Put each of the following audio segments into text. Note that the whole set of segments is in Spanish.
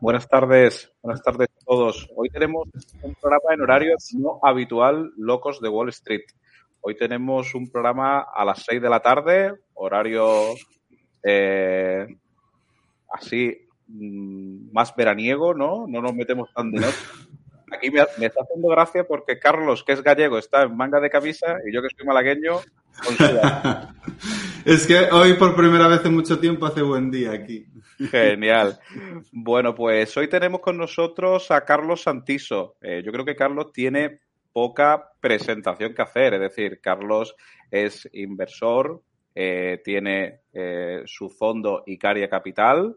Buenas tardes. Buenas tardes a todos. Hoy tenemos un programa en horario no habitual, Locos de Wall Street. Hoy tenemos un programa a las 6 de la tarde, horario eh, así mm, más veraniego, ¿no? No nos metemos tan de noche. Aquí me, está haciendo gracia porque Carlos, que es gallego, está en manga de camisa y yo que soy malagueño, Es que hoy por primera vez en mucho tiempo hace buen día aquí. Genial. Bueno, pues hoy tenemos con nosotros a Carlos Santiso. Eh, yo creo que Carlos tiene poca presentación que hacer, es decir, Carlos es inversor, eh, tiene eh, su fondo Icaria Capital,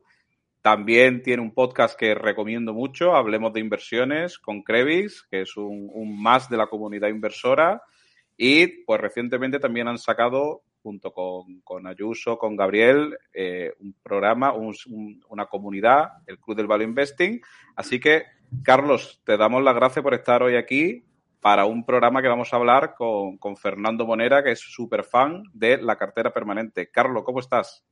también tiene un podcast que recomiendo mucho, Hablemos de Inversiones con Crevis, que es un, más de la comunidad inversora. Y pues recientemente también han sacado, junto con, Ayuso, con Gabriel, eh, un programa, una comunidad, el Club del Value Investing. Así que, Carlos, te damos las gracias por estar hoy aquí para un programa que vamos a hablar con, con Fernando Monera, que es súper fan de la cartera permanente. Carlos, ¿cómo estás?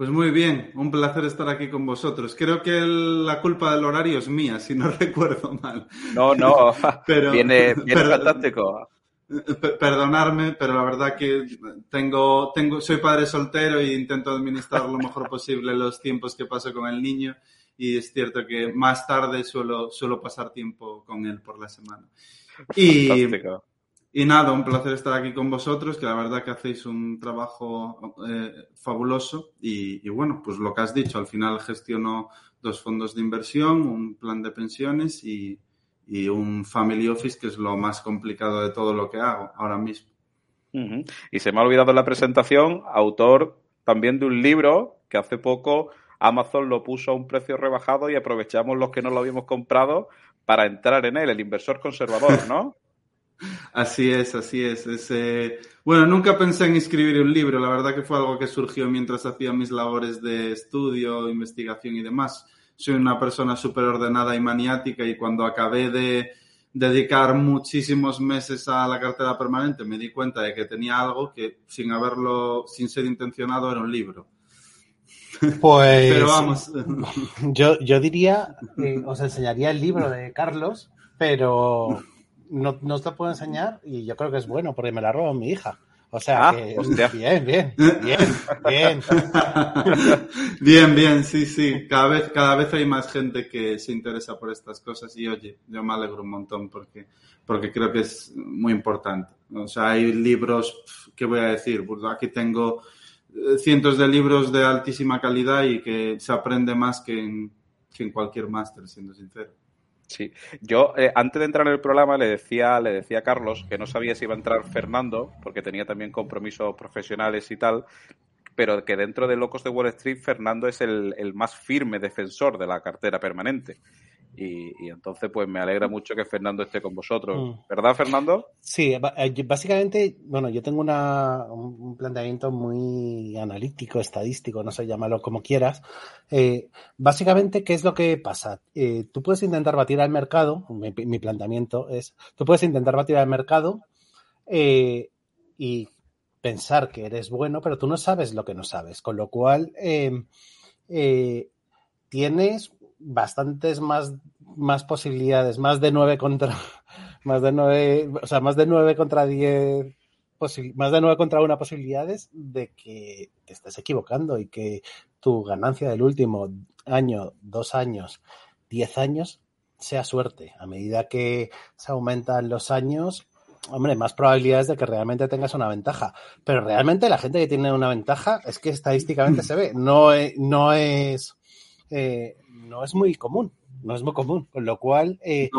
Pues muy bien, un placer estar aquí con vosotros. Creo que la culpa del horario es mía, si no recuerdo mal. No, no, pero, viene, viene fantástico. Perdonarme, pero la verdad que tengo, tengo, soy padre soltero e intento administrar lo mejor posible los tiempos que paso con el niño. Y es cierto que más tarde suelo, suelo pasar tiempo con él por la semana. Y, y nada, un placer estar aquí con vosotros, que la verdad que hacéis un trabajo eh, fabuloso. Y, bueno, pues lo que has dicho, al final gestiono dos fondos de inversión, un plan de pensiones y, un family office, que es lo más complicado de todo lo que hago ahora mismo. Y se me ha olvidado en la presentación, autor también de un libro que hace poco Amazon lo puso a un precio rebajado y aprovechamos los que no lo habíamos comprado para entrar en él, el inversor conservador, ¿no? Así es, así es. bueno, nunca pensé en escribir un libro, la verdad que fue algo que surgió mientras hacía mis labores de estudio, investigación y demás. Soy una persona súper ordenada y maniática y cuando acabé de dedicar muchísimos meses a la cartera permanente me di cuenta de que tenía algo que sin haberlo, sin ser intencionado, era un libro. Pues pero vamos. Yo, yo diría, eh, os enseñaría el libro de Carlos, pero no, no te puedo enseñar y yo creo que es bueno porque me la robó mi hija. O sea ah, que bien, bien, bien, bien. bien, bien, sí, sí. Cada vez, cada vez hay más gente que se interesa por estas cosas y oye, yo me alegro un montón porque, porque creo que es muy importante. O sea, hay libros, ¿qué voy a decir? Pues aquí tengo eh, cientos de libros de altísima calidad y que se aprende más que en, que en cualquier máster, siendo sincero. Sí, yo eh, antes de entrar en el programa le decía, le decía a Carlos que no sabía si iba a entrar Fernando, porque tenía también compromisos profesionales y tal, pero que dentro de Locos de Wall Street Fernando es el, el más firme defensor de la cartera permanente. Y, entonces, pues me alegra mucho que Fernando esté con vosotros. Mm. ¿Verdad, Fernando? Sí, eh, básicamente, bueno, yo tengo una, un planteamiento muy analítico, estadístico, no sé, llámalo como quieras. Eh, básicamente, ¿qué es lo que pasa? Eh, tú puedes intentar batir al mercado, mi, planteamiento es, tú puedes intentar batir al mercado y pensar que eres bueno, pero tú no sabes lo que no sabes, con lo cual tienes bastantes más, más posibilidades, más de nueve contra, más de nueve, o sea, más de nueve contra diez, más de nueve contra una posibilidades de que te estés equivocando y que tu ganancia del último año, dos años, diez años sea suerte. A medida que se aumentan los años, hombre, más probabilidades de que realmente tengas una ventaja. Pero realmente la gente que tiene una ventaja es que estadísticamente se ve. No, es, no es eh, no es muy común, no es muy común, con lo cual, eh,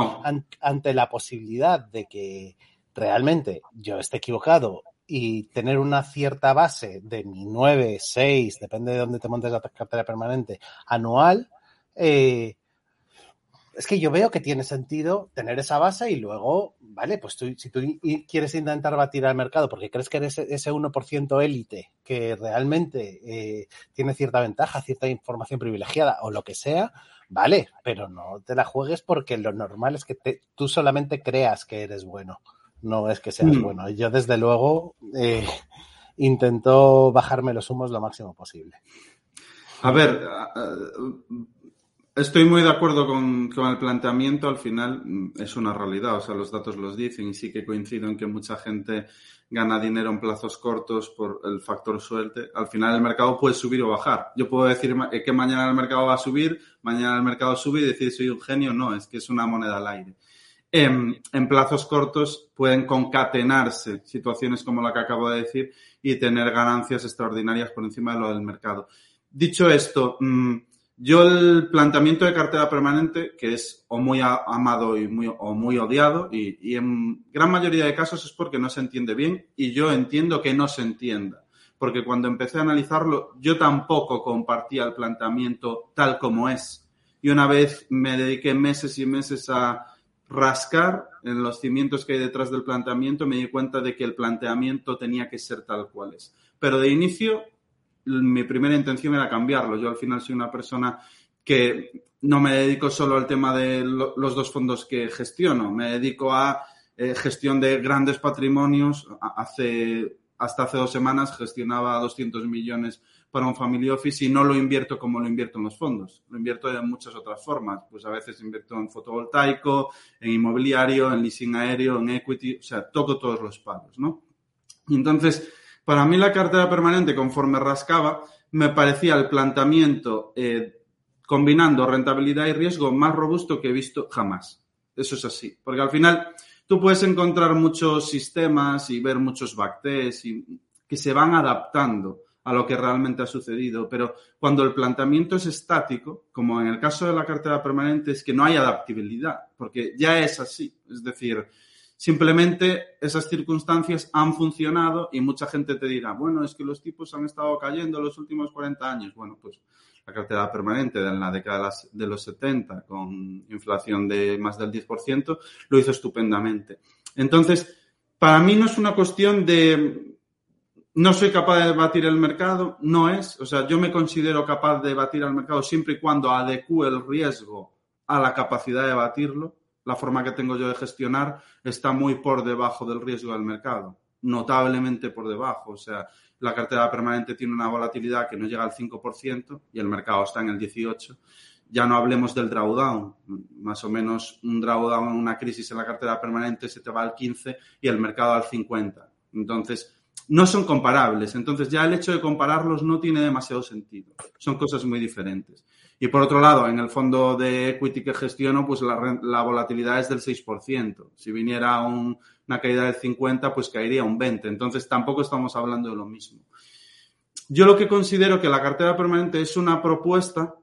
ante la posibilidad de que realmente yo esté equivocado y tener una cierta base de mi 9, 6, depende de dónde te montes la cartera permanente, anual, eh, es que yo veo que tiene sentido tener esa base y luego, vale, pues tú, si tú quieres intentar batir al mercado porque crees que eres ese 1% élite que realmente eh, tiene cierta ventaja, cierta información privilegiada o lo que sea, vale, pero no te la juegues porque lo normal es que tú solamente creas que eres bueno, no es que seas mm. bueno. Yo desde luego eh, intento bajarme los humos lo máximo posible. A ver, Estoy muy de acuerdo con, el planteamiento. Al final mm, es una realidad. O sea, los datos los dicen y sí que coincido en que mucha gente gana dinero en plazos cortos por el factor suerte. Al final el mercado puede subir o bajar. Yo puedo decir que mañana el mercado va a subir, mañana el mercado sube y decir soy un genio. No, es que es una moneda al aire. En, plazos cortos pueden concatenarse situaciones como la que acabo de decir y tener ganancias extraordinarias por encima de lo del mercado. Dicho esto, mmm, yo el planteamiento de cartera permanente, que es o muy amado y muy, o muy odiado, y, y, en gran mayoría de casos es porque no se entiende bien y yo entiendo que no se entienda. Porque cuando empecé a analizarlo, yo tampoco compartía el planteamiento tal como es. Y una vez me dediqué meses y meses a rascar en los cimientos que hay detrás del planteamiento, me di cuenta de que el planteamiento tenía que ser tal cual es. Pero de inicio mi primera intención era cambiarlo. Yo al final soy una persona que no me dedico solo al tema de los dos fondos que gestiono, me dedico a eh, gestión de grandes patrimonios. Hace, hasta hace dos semanas gestionaba 200 millones para un family office y no lo invierto como lo invierto en los fondos. Lo invierto de muchas otras formas. Pues a veces invierto en fotovoltaico, en inmobiliario, en leasing aéreo, en equity, o sea, toco todos los palos, ¿no? Y entonces, para mí la cartera permanente, conforme rascaba, me parecía el planteamiento eh, combinando rentabilidad y riesgo más robusto que he visto jamás. Eso es así. Porque al final tú puedes encontrar muchos sistemas y ver muchos backtests y que se van adaptando a lo que realmente ha sucedido. Pero cuando el planteamiento es estático, como en el caso de la cartera permanente, es que no hay adaptabilidad, porque ya es así. Es decir, Simplemente esas circunstancias han funcionado y mucha gente te dirá, bueno, es que los tipos han estado cayendo los últimos 40 años. Bueno, pues la cartera permanente de la década de los 70 con inflación de más del 10% lo hizo estupendamente. Entonces, para mí no es una cuestión de no soy capaz de batir el mercado, no es. O sea, yo me considero capaz de batir al mercado siempre y cuando adecue el riesgo a la capacidad de batirlo la forma que tengo yo de gestionar está muy por debajo del riesgo del mercado, notablemente por debajo. O sea, la cartera permanente tiene una volatilidad que no llega al 5% y el mercado está en el 18%. Ya no hablemos del drawdown. Más o menos un drawdown una crisis en la cartera permanente se te va al 15% y el mercado al 50%. Entonces, no son comparables. Entonces, ya el hecho de compararlos no tiene demasiado sentido. Son cosas muy diferentes. Y por otro lado, en el fondo de equity que gestiono, pues la, la volatilidad es del 6%. Si viniera un, una caída del 50%, pues caería un 20%. Entonces tampoco estamos hablando de lo mismo. Yo lo que considero que la cartera permanente es una propuesta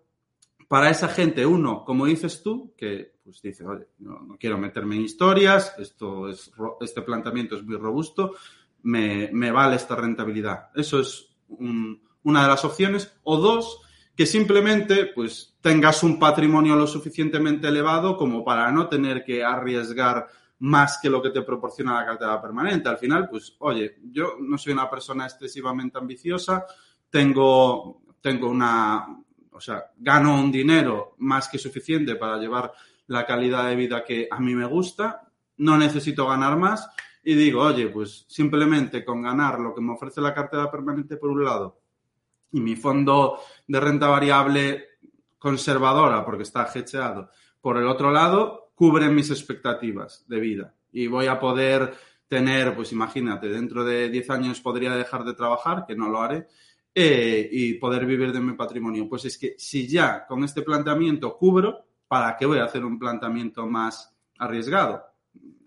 para esa gente, uno, como dices tú, que pues dice, oye, no, no quiero meterme en historias, esto es, este planteamiento es muy robusto, me, me vale esta rentabilidad. Eso es un, una de las opciones. O dos, que simplemente pues tengas un patrimonio lo suficientemente elevado como para no tener que arriesgar más que lo que te proporciona la cartera permanente. Al final, pues, oye, yo no soy una persona excesivamente ambiciosa, tengo, tengo una, o sea, gano un dinero más que suficiente para llevar la calidad de vida que a mí me gusta, no necesito ganar más y digo, oye, pues simplemente con ganar lo que me ofrece la cartera permanente por un lado y mi fondo de renta variable conservadora, porque está hecheado, por el otro lado, cubre mis expectativas de vida. Y voy a poder tener, pues imagínate, dentro de 10 años podría dejar de trabajar, que no lo haré, eh, y poder vivir de mi patrimonio. Pues es que si ya con este planteamiento cubro, ¿para qué voy a hacer un planteamiento más arriesgado?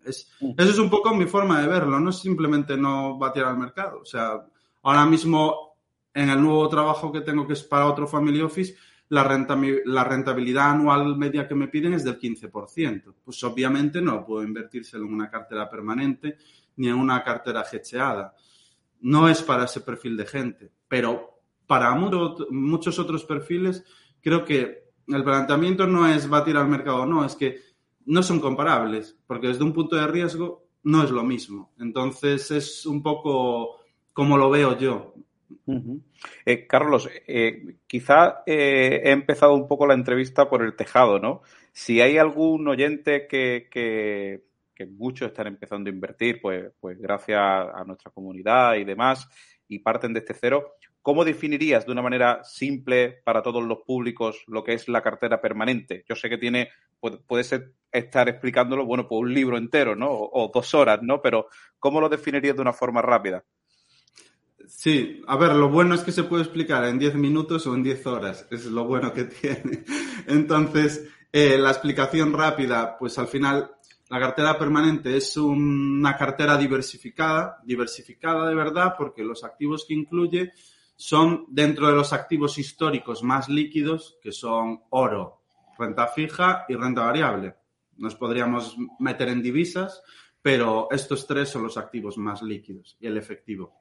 Es, eso es un poco mi forma de verlo, no es simplemente no batir al mercado. O sea, ahora mismo en el nuevo trabajo que tengo, que es para otro family office, la, renta, la rentabilidad anual media que me piden es del 15%. Pues obviamente no puedo invertírselo en una cartera permanente ni en una cartera hecheada. No es para ese perfil de gente, pero para muchos otros perfiles creo que el planteamiento no es batir al mercado, no, es que no son comparables, porque desde un punto de riesgo no es lo mismo. Entonces es un poco como lo veo yo. Eh, Carlos, eh, quizá eh, he empezado un poco la entrevista por el tejado, ¿no? Si hay algún oyente que, muchos están empezando a invertir, pues, pues gracias a nuestra comunidad y demás, y parten de este cero, ¿Cómo definirías de una manera simple para todos los públicos lo que es la cartera permanente? Yo sé que tiene, puede, ser estar explicándolo, bueno, por un libro entero, ¿no? O, dos horas, ¿no? Pero ¿cómo lo definirías de una forma rápida? Sí, a ver, lo bueno es que se puede explicar en 10 minutos o en 10 horas, es lo bueno que tiene. Entonces, eh, la explicación rápida, pues al final la cartera permanente es una cartera diversificada, diversificada de verdad, porque los activos que incluye son dentro de los activos históricos más líquidos, que son oro, renta fija y renta variable. Nos podríamos meter en divisas, pero estos tres son los activos más líquidos y el efectivo.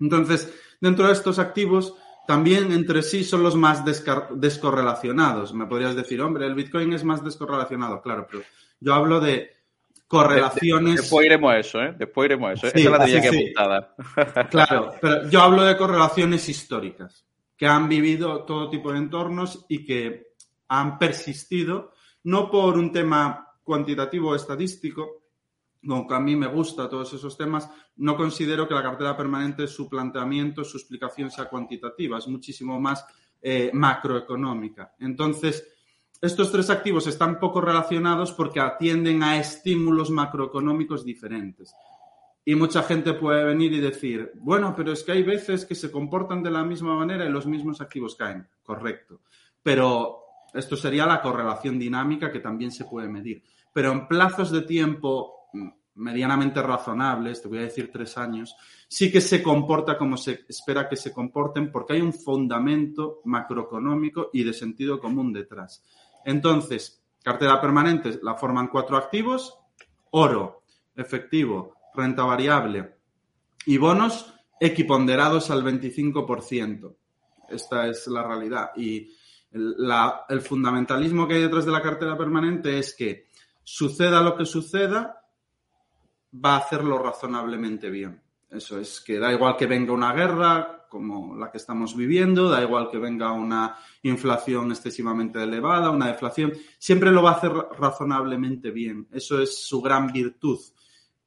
Entonces, dentro de estos activos, también entre sí son los más descorrelacionados. Me podrías decir, hombre, el Bitcoin es más descorrelacionado, claro, pero yo hablo de correlaciones. después iremos a eso, ¿eh? Después iremos a eso. Esa es la tenía que apuntada. Claro, pero yo hablo de correlaciones históricas, que han vivido todo tipo de entornos y que han persistido, no por un tema cuantitativo o estadístico, aunque a mí me gusta todos esos temas, no considero que la cartera permanente, su planteamiento, su explicación sea cuantitativa, es muchísimo más eh, macroeconómica. Entonces, estos tres activos están poco relacionados porque atienden a estímulos macroeconómicos diferentes. Y mucha gente puede venir y decir, bueno, pero es que hay veces que se comportan de la misma manera y los mismos activos caen. Correcto. Pero esto sería la correlación dinámica que también se puede medir. Pero en plazos de tiempo medianamente razonables, te voy a decir tres años, sí que se comporta como se espera que se comporten porque hay un fundamento macroeconómico y de sentido común detrás. Entonces, cartera permanente la forman cuatro activos, oro, efectivo, renta variable y bonos equiponderados al 25%. Esta es la realidad. Y el fundamentalismo que hay detrás de la cartera permanente es que suceda lo que suceda, va a hacerlo razonablemente bien. Eso es que da igual que venga una guerra como la que estamos viviendo, da igual que venga una inflación excesivamente elevada, una deflación, siempre lo va a hacer razonablemente bien. Eso es su gran virtud.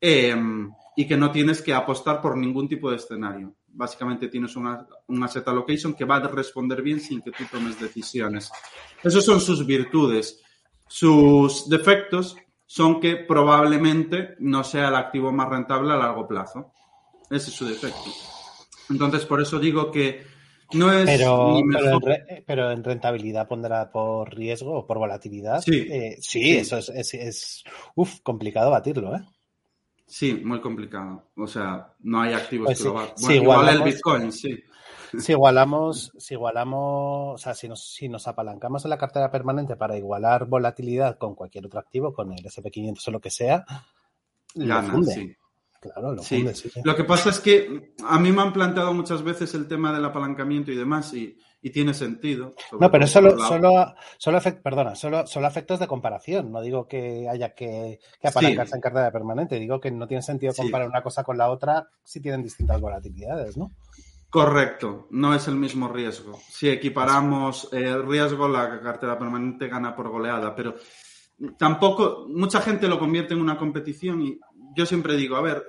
Em, y que no tienes que apostar por ningún tipo de escenario. Básicamente tienes una, un asset allocation que va a responder bien sin que tú tomes decisiones. Esas son sus virtudes. Sus defectos son que probablemente no sea el activo más rentable a largo plazo. Ese es su defecto. Entonces, por eso digo que no es. Pero, pero, en, rentabilidad pondrá por riesgo o por volatilidad. Sí, eh, sí, eso es, es, uf, complicado batirlo, ¿eh? Sí, muy complicado. O sea, no hay activos pues que lo Bueno, igual el Bitcoin, sí. Si igualamos, si igualamos, o sea, si nos, si nos apalancamos en la cartera permanente para igualar volatilidad con cualquier otro activo, con el SP500 o lo que sea, Gana, Sí. Claro, lo, sí. lo que pasa es que a mí me han planteado muchas veces el tema del apalancamiento y demás y, tiene sentido. No, pero solo, solo, solo, perdona, solo, solo efectos de comparación. No digo que haya que, apalancarse en cartera permanente. Digo que no tiene sentido comparar una cosa con la otra si tienen distintas volatilidades, ¿no? Correcto, no es el mismo riesgo. Si equiparamos el riesgo, la cartera permanente gana por goleada, pero tampoco, mucha gente lo convierte en una competición y yo siempre digo, a ver,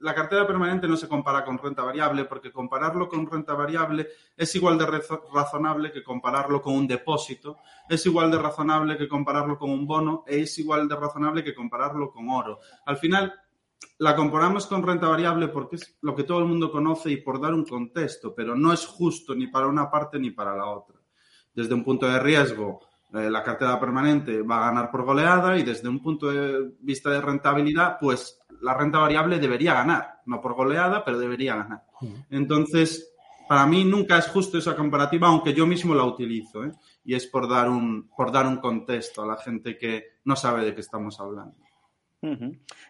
la cartera permanente no se compara con renta variable porque compararlo con renta variable es igual de razonable que compararlo con un depósito, es igual de razonable que compararlo con un bono e es igual de razonable que compararlo con oro. Al final, la comparamos con renta variable porque es lo que todo el mundo conoce y por dar un contexto, pero no es justo ni para una parte ni para la otra. Desde un punto de riesgo, eh, la cartera permanente va a ganar por goleada y desde un punto de vista de rentabilidad, pues la renta variable debería ganar, no por goleada, pero debería ganar. Entonces, para mí nunca es justo esa comparativa, aunque yo mismo la utilizo, ¿eh? y es por dar, un, por dar un contexto a la gente que no sabe de qué estamos hablando.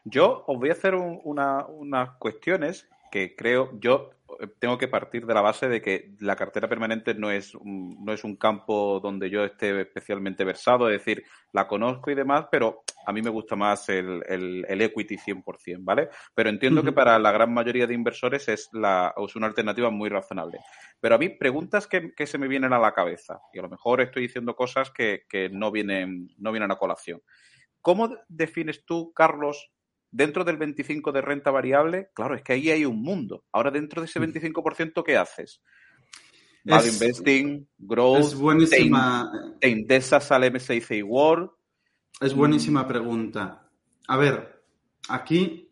Yo os voy a hacer unas cuestiones que creo, yo tengo que partir de la base de que la cartera permanente no es, un, no es un campo donde yo esté especialmente versado, es decir, la conozco y demás, pero a mí me gusta más el, el, equity 100%, ¿vale? Pero entiendo que para la gran mayoría de inversores es, la, es una alternativa muy razonable. Pero a mí preguntas que, que, se me vienen a la cabeza, y a lo mejor estoy diciendo cosas que, que no, vienen, no vienen a colación. ¿Cómo defines tú, Carlos, dentro del 25% de renta variable, claro, es que ahí hay un mundo. Ahora, dentro de ese 25%, ¿qué haces? Value Investing, Growth, es buenísima. ¿te, indexas al MSCI World? Es buenísima pregunta. A ver, aquí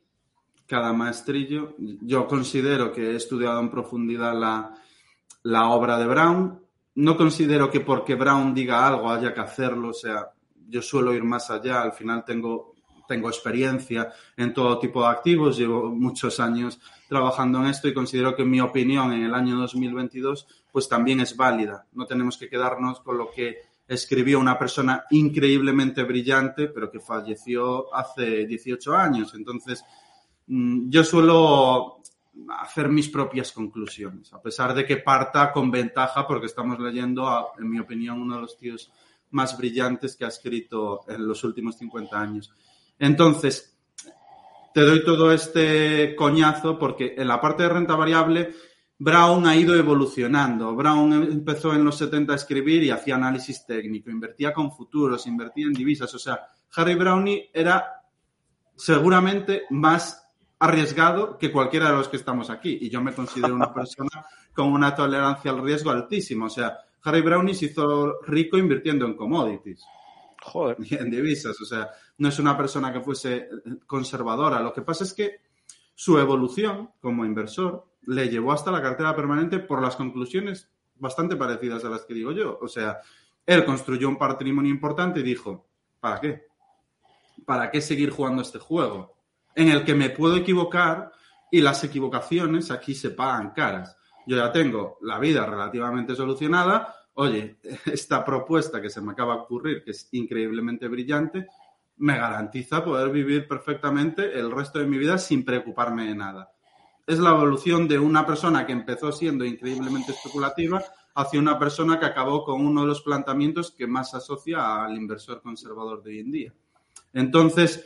cada maestrillo, yo considero que he estudiado en profundidad la, la obra de Brown. No considero que porque Brown diga algo haya que hacerlo, o sea, yo suelo ir más allá, al final tengo, tengo experiencia en todo tipo de activos, llevo muchos años trabajando en esto y considero que mi opinión en el año 2022 pues también es válida. No tenemos que quedarnos con lo que escribió una persona increíblemente brillante, pero que falleció hace 18 años. Entonces, mm, yo suelo hacer mis propias conclusiones, a pesar de que parta con ventaja porque estamos leyendo, en mi opinión, uno de los tíos más brillantes que ha escrito en los últimos 50 años. Entonces, te doy todo este coñazo porque en la parte de renta variable Brown ha ido evolucionando. Brown empezó en los 70 a escribir y hacía análisis técnico, invertía con futuros, invertía en divisas. O sea, Harry Brownie era seguramente más arriesgado que cualquiera de los que estamos aquí. Y yo me considero una persona con una tolerancia al riesgo altísima. O sea, Harry Brownie se hizo rico invirtiendo en commodities. Joder. Y en divisas. O sea, no es una persona que fuese conservadora. Lo que pasa es que su evolución como inversor le llevó hasta la cartera permanente por las conclusiones bastante parecidas a las que digo yo. O sea, él construyó un patrimonio importante y dijo, ¿para qué? ¿Para qué seguir jugando este juego? En el que me puedo equivocar y las equivocaciones aquí se pagan caras. Yo ya tengo la vida relativamente solucionada. Oye, esta propuesta que se me acaba de ocurrir, que es increíblemente brillante, me garantiza poder vivir perfectamente el resto de mi vida sin preocuparme de nada. Es la evolución de una persona que empezó siendo increíblemente especulativa hacia una persona que acabó con uno de los planteamientos que más asocia al inversor conservador de hoy en día. Entonces,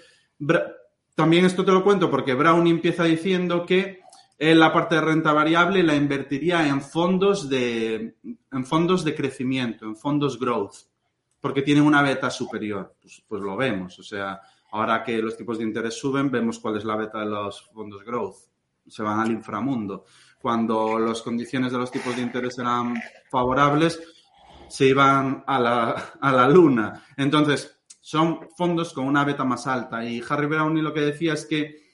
también esto te lo cuento porque Brown empieza diciendo que la parte de renta variable la invertiría en fondos de, en fondos de crecimiento, en fondos growth porque tienen una beta superior. Pues, pues, lo vemos. O sea, ahora que los tipos de interés suben, vemos cuál es la beta de los fondos growth. Se van al inframundo. Cuando las condiciones de los tipos de interés eran favorables, se iban a la, a la luna. Entonces, son fondos con una beta más alta. Y Harry Brownie lo que decía es que,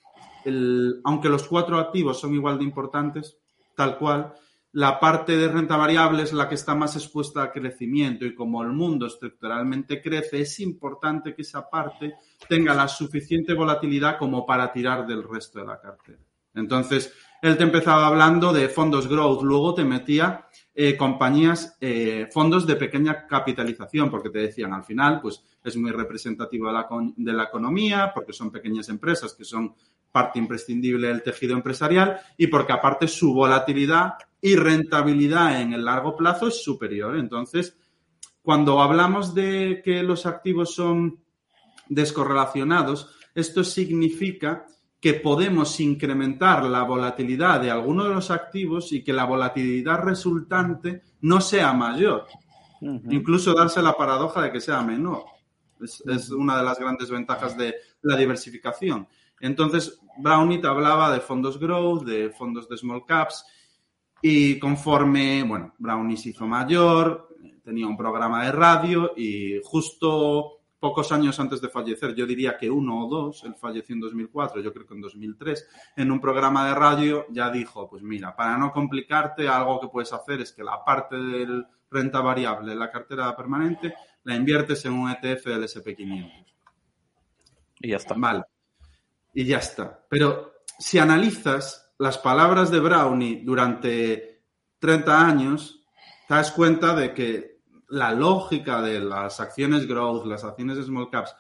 aunque los cuatro activos son igual de importantes, tal cual, la parte de renta variable es la que está más expuesta a crecimiento y como el mundo estructuralmente crece, es importante que esa parte tenga la suficiente volatilidad como para tirar del resto de la cartera. Entonces, él te empezaba hablando de fondos growth, luego te metía eh, compañías, eh, fondos de pequeña capitalización, porque te decían al final, pues es muy representativo de la economía, porque son pequeñas empresas que son parte imprescindible del tejido empresarial y porque aparte su volatilidad y rentabilidad en el largo plazo es superior. Entonces, cuando hablamos de que los activos son descorrelacionados, esto significa que podemos incrementar la volatilidad de alguno de los activos y que la volatilidad resultante no sea mayor. Incluso darse la paradoja de que sea menor. Es, es, una de las grandes ventajas de la diversificación. Entonces, Brownit hablaba de fondos growth, de fondos de small caps, y conforme, bueno, Brownie se hizo mayor, tenía un programa de radio y justo pocos años antes de fallecer, yo diría que uno o dos, él falleció en 2004, yo creo que en 2003, en un programa de radio ya dijo, pues mira, para no complicarte, algo que puedes hacer es que la parte de renta variable, la cartera permanente, la inviertes en un ETF del SP500. Y ya está. Mal y ya está. Pero si analizas las palabras de Brownie durante 30 años, te das cuenta de que la lógica de las acciones growth, las acciones de small caps,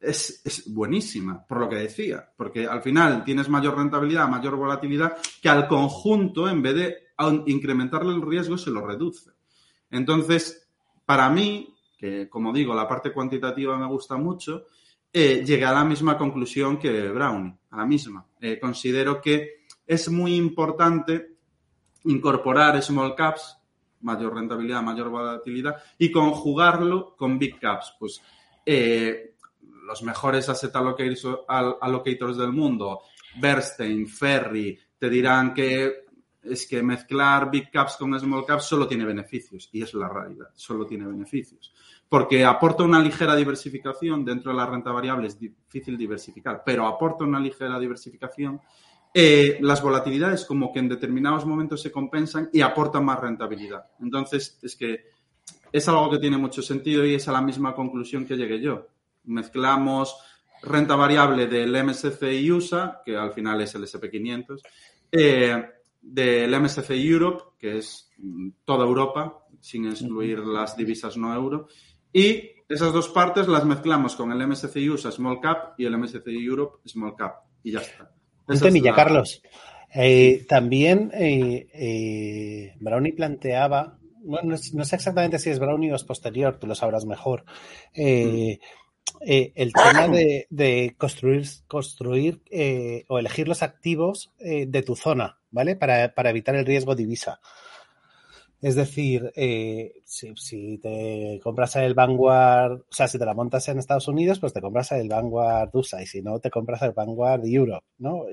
es, es, buenísima, por lo que decía, porque al final tienes mayor rentabilidad, mayor volatilidad, que al conjunto, en vez de incrementarle el riesgo, se lo reduce. Entonces, para mí, que como digo, la parte cuantitativa me gusta mucho, eh, llegué a la misma conclusión que Brownie, a la misma. Eh, considero que es muy importante incorporar small caps, mayor rentabilidad, mayor volatilidad, y conjugarlo con big caps. Pues eh, los mejores asset allocators del mundo, Bernstein, Ferry, te dirán que es que mezclar big caps con small caps solo tiene beneficios, y es la realidad, solo tiene beneficios. Porque aporta una ligera diversificación dentro de la renta variable, es difícil diversificar, pero aporta una ligera diversificación. Eh, las volatilidades como que en determinados momentos se compensan y aportan más rentabilidad. Entonces, es que es algo que tiene mucho sentido y es a la misma conclusión que llegué yo. Mezclamos renta variable del MSCI USA, que al final es el SP500, eh, del MSCI Europe, que es mm, toda Europa, sin excluir las divisas no euro, y esas dos partes las mezclamos con el MSCI USA Small Cap y el MSCI Europe Small Cap, y ya está. Antonio, Carlos. Eh, también eh, eh, Brownie planteaba, no, sé exactamente si es Brownie o es posterior, tú lo sabrás mejor, mm. Eh, el tema de, construir, construir eh, o elegir los activos eh, de tu zona, ¿vale? Para, evitar el riesgo divisa. Es decir, si, te compras el Vanguard, o sea, si te la montas en Estados Unidos, pues te compras el Vanguard USA y si no, te compras el Vanguard Europe, ¿no?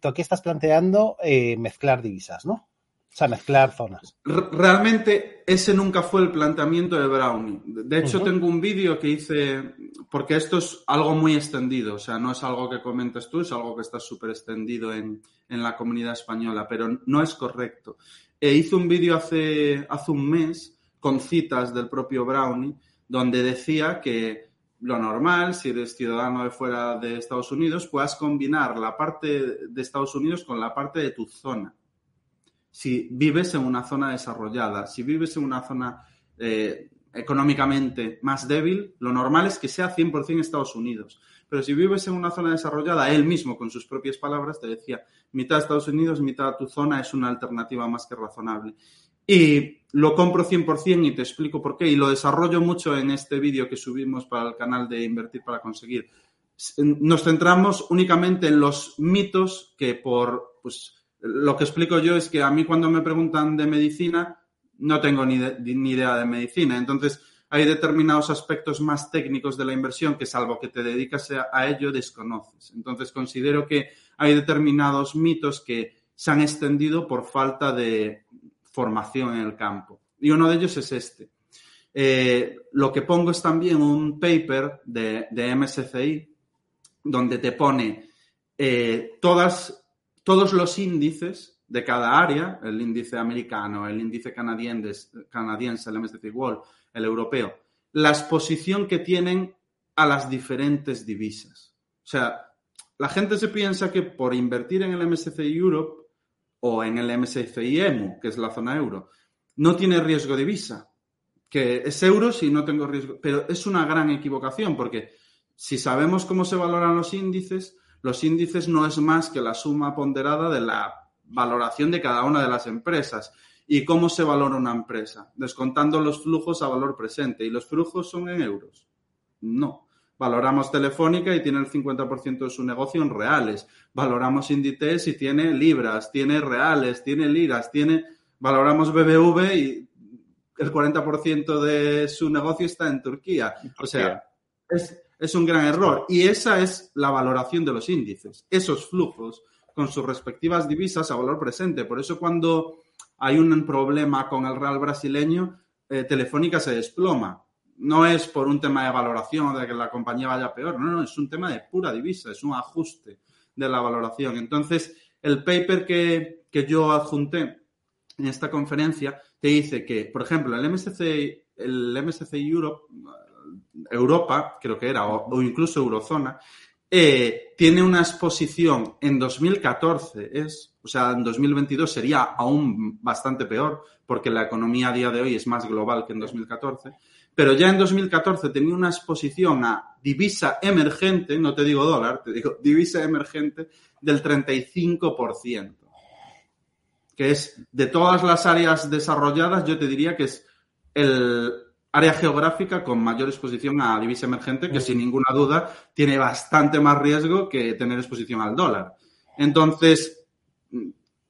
tú aquí estás planteando mezclar divisas, ¿no? O sea, mezclar zonas. Realmente ese nunca fue el planteamiento de Brownie. De hecho, tengo un vídeo que hice, porque esto es algo muy extendido, o sea, no es algo que comentes tú, es algo que está súper extendido en, la comunidad española, pero no es correcto. E hice un vídeo hace, hace un mes con citas del propio Brownie, donde decía que lo normal, si eres ciudadano de fuera de Estados Unidos, puedas combinar la parte de Estados Unidos con la parte de tu zona si vives en una zona desarrollada. Si vives en una zona eh, económicamente más débil, lo normal es que sea 100% Estados Unidos. Pero si vives en una zona desarrollada, él mismo, con sus propias palabras, te decía, mitad Estados Unidos, mitad tu zona es una alternativa más que razonable. Y lo compro 100% y te explico por qué. Y lo desarrollo mucho en este vídeo que subimos para el canal de Invertir para Conseguir. Nos centramos únicamente en los mitos que por, pues, lo que explico yo es que a mí cuando me preguntan de medicina, no tengo ni, ni idea de medicina. Entonces, hay determinados aspectos más técnicos de la inversión que salvo que te dedicas a, ello, desconoces. Entonces, considero que hay determinados mitos que se han extendido por falta de formación en el campo. Y uno de ellos es este. Eh, lo que pongo es también un paper de, de MSCI donde te pone eh, todas todos los índices de cada área, el índice americano, el índice canadiense, canadiense el MSCI World, el europeo, la exposición que tienen a las diferentes divisas. O sea, la gente se piensa que por invertir en el MSCI Europe o en el MSCI EMU, que es la zona euro, no tiene riesgo de divisa, que es euro si no tengo riesgo, pero es una gran equivocación porque si sabemos cómo se valoran los índices, los índices no es más que la suma ponderada de la valoración de cada una de las empresas. ¿Y cómo se valora una empresa? Descontando los flujos a valor presente. ¿Y los flujos son en euros? No. Valoramos Telefónica y tiene el 50% de su negocio en reales. Valoramos Inditex y tiene libras, tiene reales, tiene liras, tiene... Valoramos BBV y el 40% de su negocio está en Turquía. O sea, es, es un gran error. Y esa es la valoración de los índices, esos flujos con sus respectivas divisas a valor presente. Por eso cuando hay un problema con el real brasileño, eh, Telefónica se desploma. No es por un tema de valoración de que la compañía vaya peor, no, no, es un tema de pura divisa, es un ajuste de la valoración. Entonces, el paper que, que yo adjunté en esta conferencia te dice que, por ejemplo, el MSCI, el MSCI Europe Europa, creo que era, o, incluso Eurozona, eh, tiene una exposición en 2014, es, o sea, en 2022 sería aún bastante peor, porque la economía a día de hoy es más global que en 2014, pero ya en 2014 tenía una exposición a divisa emergente, no te digo dólar, te digo divisa emergente del 35%, que es de todas las áreas desarrolladas, yo te diría que es el, área geográfica con mayor exposición a divisa emergente, que sin ninguna duda tiene bastante más riesgo que tener exposición al dólar. Entonces,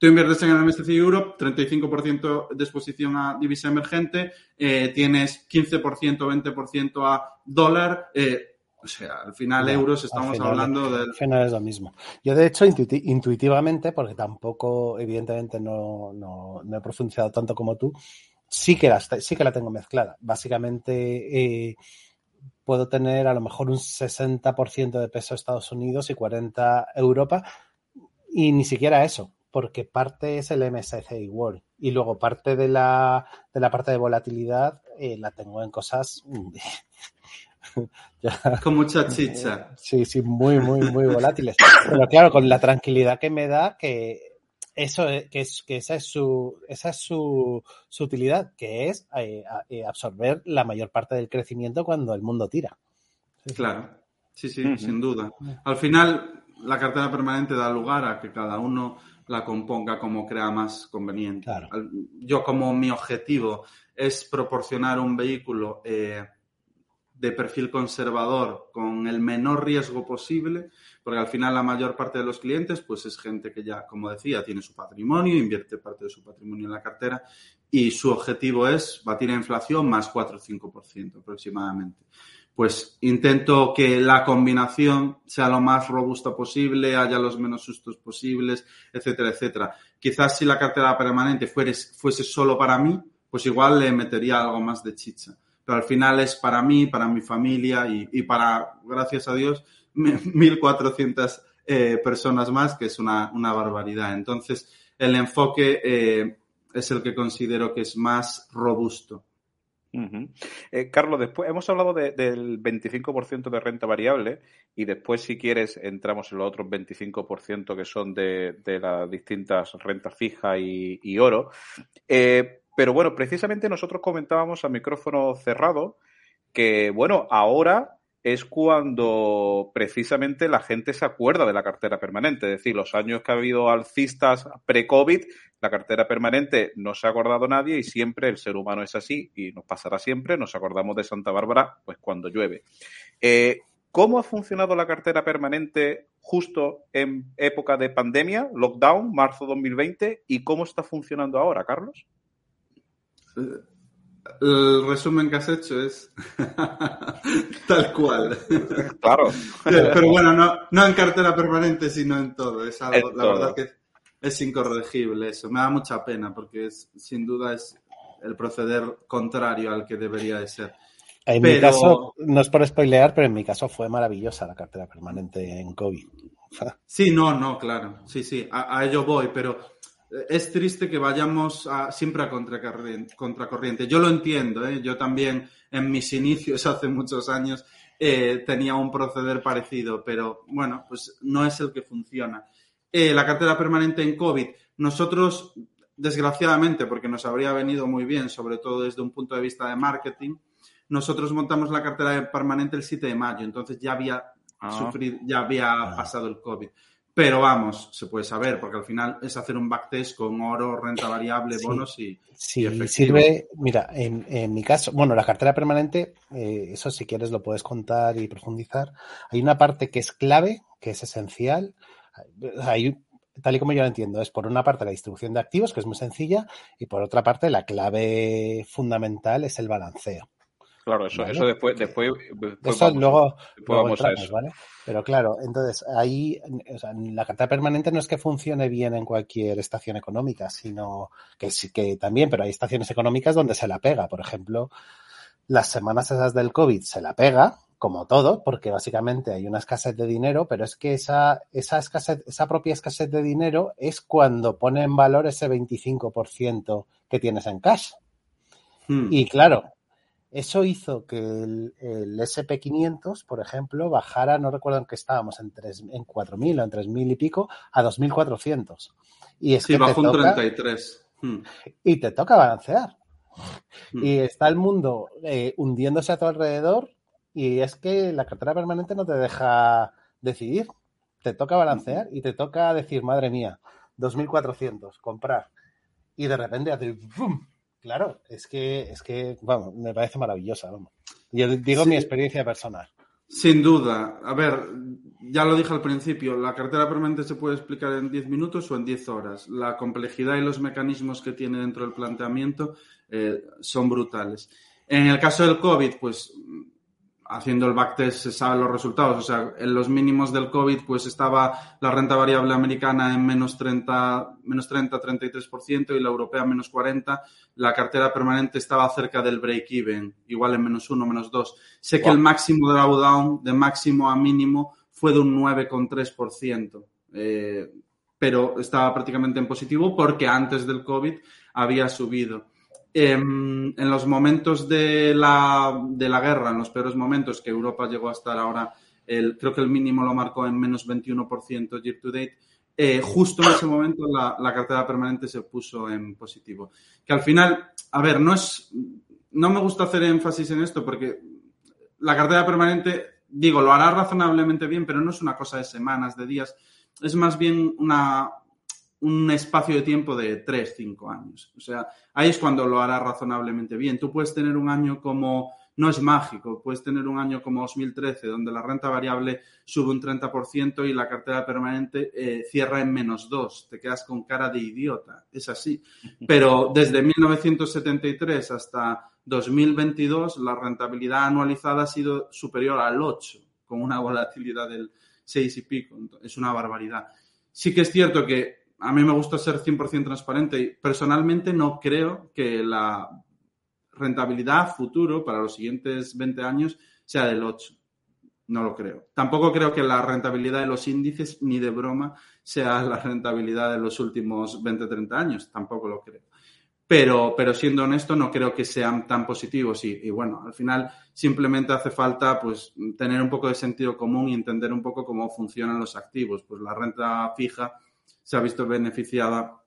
tú inviertes en el MSCI Europe, 35% de exposición a divisa emergente, eh, tienes 15% o 20% a dólar, eh, O sea, al final euros estamos hablando del... Al final es lo mismo. Yo, de hecho, intuitivamente, porque tampoco, evidentemente, no, no, no, he profundizado tanto como tú, sí que la, sí que la tengo mezclada. Básicamente, eh, puedo tener a lo mejor un 60% de peso Estados Unidos y 40 Europa, y ni siquiera eso, porque parte es el MSCI World y luego parte de la, de la parte de volatilidad eh, la tengo en cosas Con mucha chicha. Sí, sí, muy, muy, muy volátiles. Pero claro, con la tranquilidad que me da que eso que es que esa es su esa es su, su utilidad, que es eh, eh, absorber la mayor parte del crecimiento cuando el mundo tira. Claro. Sí, sí, sin duda. Al final, la cartera permanente da lugar a que cada uno la componga como crea más conveniente. Yo como mi objetivo es proporcionar un vehículo eh, de perfil conservador con el menor riesgo posible, porque al final la mayor parte de los clientes pues es gente que ya, como decía, tiene su patrimonio, invierte parte de su patrimonio en la cartera y su objetivo es batir la inflación más 4 o 5% aproximadamente. Pues intento que la combinación sea lo más robusta posible, haya los menos sustos posibles, etcétera, etcétera. Quizás si la cartera permanente fuese solo para mí, pues igual le metería algo más de chicha pero al final es para mí, para mi familia y, para, gracias a Dios, 1.400 eh, personas más, que es una, barbaridad. Entonces, el enfoque eh, es el que considero que es más robusto. Eh, Carlos, después hemos hablado del 25% de renta variable y después, si quieres, entramos en los otros 25% que son de, las distintas rentas fija y, y oro. Pero bueno, precisamente nosotros comentábamos a micrófono cerrado que, bueno, ahora es cuando precisamente la gente se acuerda de la cartera permanente. Es decir, los años que ha habido alcistas pre-COVID, la cartera permanente no se ha acordado nadie y siempre el ser humano es así y nos pasará siempre. Nos acordamos de Santa Bárbara pues cuando llueve. Eh, ¿Cómo ha funcionado la cartera permanente justo en época de pandemia, lockdown, marzo 2020? ¿Y cómo está funcionando ahora, Carlos? El resumen que has hecho es tal cual. Claro. Pero bueno, no, no en cartera permanente, sino en todo. Es algo, la verdad que es incorregible eso. Me da mucha pena porque es, sin duda es el proceder contrario al que debería de ser. En mi caso, no es por spoilear, pero en mi caso fue maravillosa la cartera permanente en COVID. Sí, no, no, claro. Sí, sí, a ello voy, pero es triste que vayamos siempre a contracorriente. Yo lo entiendo, ¿eh? yo también en mis inicios hace muchos años eh, tenía un proceder parecido, pero bueno, pues no es el que funciona. Eh, la cartera permanente en COVID, nosotros, desgraciadamente, porque nos habría venido muy bien, sobre todo desde un punto de vista de marketing, nosotros montamos la cartera permanente el 7 de mayo, entonces ya había ah. sufrido, ya había ah. pasado el COVID. Pero vamos, se puede saber, porque al final es hacer un backtest con oro, renta variable, bonos y. Sí, sirve. Mira, en, mi caso, bueno, la cartera permanente, eh, eso si quieres lo puedes contar y profundizar. Hay una parte que es clave, que es esencial. Hay, tal y como yo lo entiendo, es por una parte la distribución de activos, que es muy sencilla, y por otra parte la clave fundamental es el balanceo. Claro, eso, eso después, después, eso luego, vamos a eso. ¿vale? Pero claro, entonces ahí, o sea, la carta permanente no es que funcione bien en cualquier estación económica, sino que sí que también, pero hay estaciones económicas donde se la pega. Por ejemplo, las semanas esas del COVID se la pega, como todo, porque básicamente hay una escasez de dinero, pero es que esa, esa escasez, esa propia escasez de dinero es cuando pone en valor ese 25% que tienes en cash. Hmm. Y claro, eso hizo que el, SP500, por ejemplo, bajara, no recuerdo en qué estábamos, en, en 4.000 o en 3.000 y pico, a 2.400. Y es sí, que bajó un 33. Hmm. Y te toca balancear. Hmm. Y está el mundo eh, hundiéndose a tu alrededor y es que la cartera permanente no te deja decidir. Te toca balancear y te toca decir, madre mía, 2.400, comprar. Y de repente hacer ¡bum! Claro, es que, es que, vamos, me parece maravillosa, vamos. Yo digo mi experiencia personal. Sin duda. A ver, ya lo dije al principio, la cartera permanente se puede explicar en 10 minutos o en 10 horas. La complejidad y los mecanismos que tiene dentro del planteamiento eh, son brutales. En el caso del COVID, pues haciendo el backtest se saben los resultados. O sea, en los mínimos del COVID, pues estaba la renta variable americana en menos 30, menos 30, 33% y la europea menos 40. La cartera permanente estaba cerca del break-even, igual en menos 1, menos 2. Sé que el máximo drawdown, de máximo a mínimo, fue de un 9,3%. Eh, pero estaba prácticamente en positivo porque antes del COVID había subido. Em, en los momentos de la, de la, guerra, en los peores momentos que Europa llegó a estar ahora, creo que el mínimo lo marcó en menos 21% year to date, eh, justo en ese momento la, la, cartera permanente se puso en positivo. Que al final, a ver, no es, no me gusta hacer énfasis en esto porque la cartera permanente, digo, lo hará razonablemente bien, pero no es una cosa de semanas, de días, es más bien una, un espacio de tiempo de 3, 5 años. O sea, ahí es cuando lo hará razonablemente bien. Tú puedes tener un año como, no es mágico, puedes tener un año como 2013, donde la renta variable sube un 30% y la cartera permanente eh, cierra en menos 2. Te quedas con cara de idiota. Es así. Pero desde 1973 hasta 2022, la rentabilidad anualizada ha sido superior al 8, con una volatilidad del 6 y pico. Es una barbaridad. Sí que es cierto que a mí me gusta ser 100% transparente y personalmente no creo que la rentabilidad futuro para los siguientes 20 años sea del 8. No lo creo. Tampoco creo que la rentabilidad de los índices ni de broma sea la rentabilidad de los últimos 20, 30 años. Tampoco lo creo. Pero, pero siendo honesto, no creo que sean tan positivos y, y, bueno, al final simplemente hace falta pues tener un poco de sentido común y entender un poco cómo funcionan los activos. Pues la renta fija se ha visto beneficiada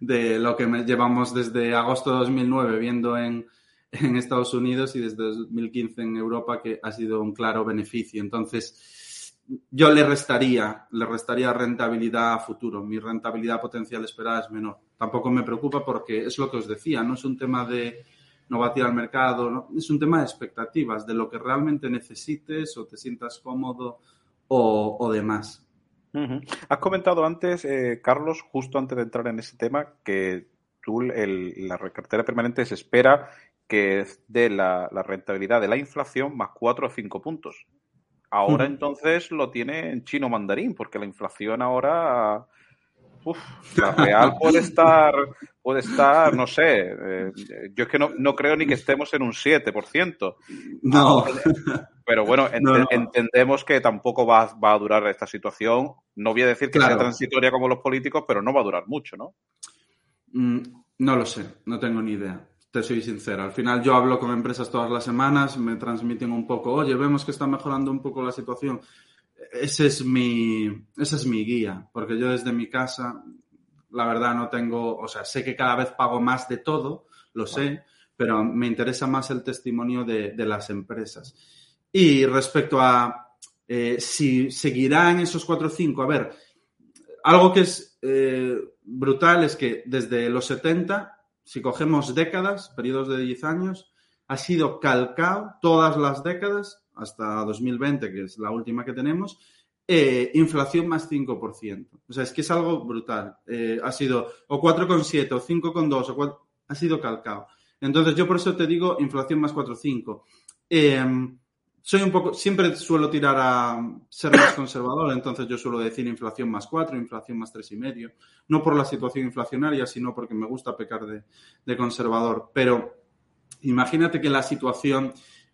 de, lo que llevamos desde agosto de 2009 viendo en, en Estados Unidos y desde 2015 en Europa, que ha sido un claro beneficio. Entonces, yo le restaría, le restaría rentabilidad a futuro. Mi rentabilidad potencial esperada es menor. Tampoco me preocupa porque es lo que os decía, no es un tema de no batir al mercado, es un tema de expectativas, de lo que realmente necesites o te sientas cómodo o, o demás. Has comentado antes, eh, Carlos, justo antes de entrar en ese tema, que tú, el, la cartera permanente se espera que dé la, la, rentabilidad de la inflación más 4 o 5 puntos. Ahora entonces lo tiene en chino mandarín, porque la inflación ahora Uf, la real puede estar, puede estar, no sé, eh, yo es que no, no, creo ni que estemos en un 7%. No. Pero bueno, ent no, no. entendemos que tampoco va, va, a durar esta situación. No voy a decir que claro. sea transitoria como los políticos, pero no va a durar mucho, ¿no? Mm, no lo sé, no tengo ni idea. Te soy sincero. Al final yo hablo con empresas todas las semanas, me transmiten un poco, oye, vemos que está mejorando un poco la situación ese es mi, es mi guía, porque yo desde mi casa, la verdad no tengo, o sea, sé que cada vez pago más de todo, lo sé, pero me interesa más el testimonio de, de las empresas. Y respecto a eh, si seguirán esos 4 o 5, a ver, algo que es eh, brutal es que desde los 70, si cogemos décadas, periodos de 10 años, ha sido calcado todas las décadas hasta 2020, que es la última que tenemos, eh, inflación más 5%. O sea, es que es algo brutal. Eh, ha sido o 4,7 o 5,2 o 4, ha sido calcado. Entonces, yo por eso te digo inflación más 4,5. Eh, soy un poco, siempre suelo tirar a ser más conservador, entonces yo suelo decir inflación más 4, inflación más 3,5. No por la situación inflacionaria, sino porque me gusta pecar de, de conservador. Pero imagínate que la situación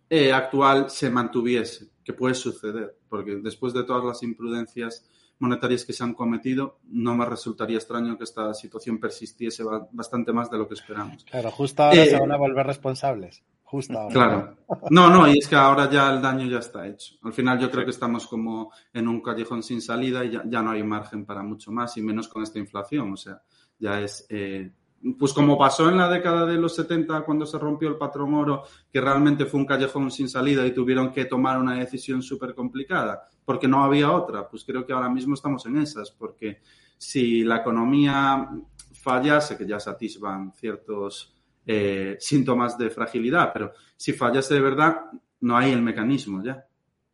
eh, actual se mantuviese, que puede suceder, porque después de todas las imprudencias monetarias que se han cometido, no me resultaría extraño que esta situación persistiese bastante más de lo que esperamos. Claro, justo ahora eh, se van a volver responsables. Justo ahora. Claro. No, no, y es que ahora ya el daño ya está hecho. Al final yo creo que estamos como en un callejón sin salida y ya, ya no hay margen para mucho más y menos con esta inflación. O sea, ya es eh, pues como pasó en la década de los 70 cuando se rompió el patrón oro, que realmente fue un callejón sin salida y tuvieron que tomar una decisión súper complicada, porque no había otra, pues creo que ahora mismo estamos en esas, porque si la economía fallase, que ya se atisban ciertos eh, síntomas de fragilidad, pero si fallase de verdad, no hay el mecanismo ya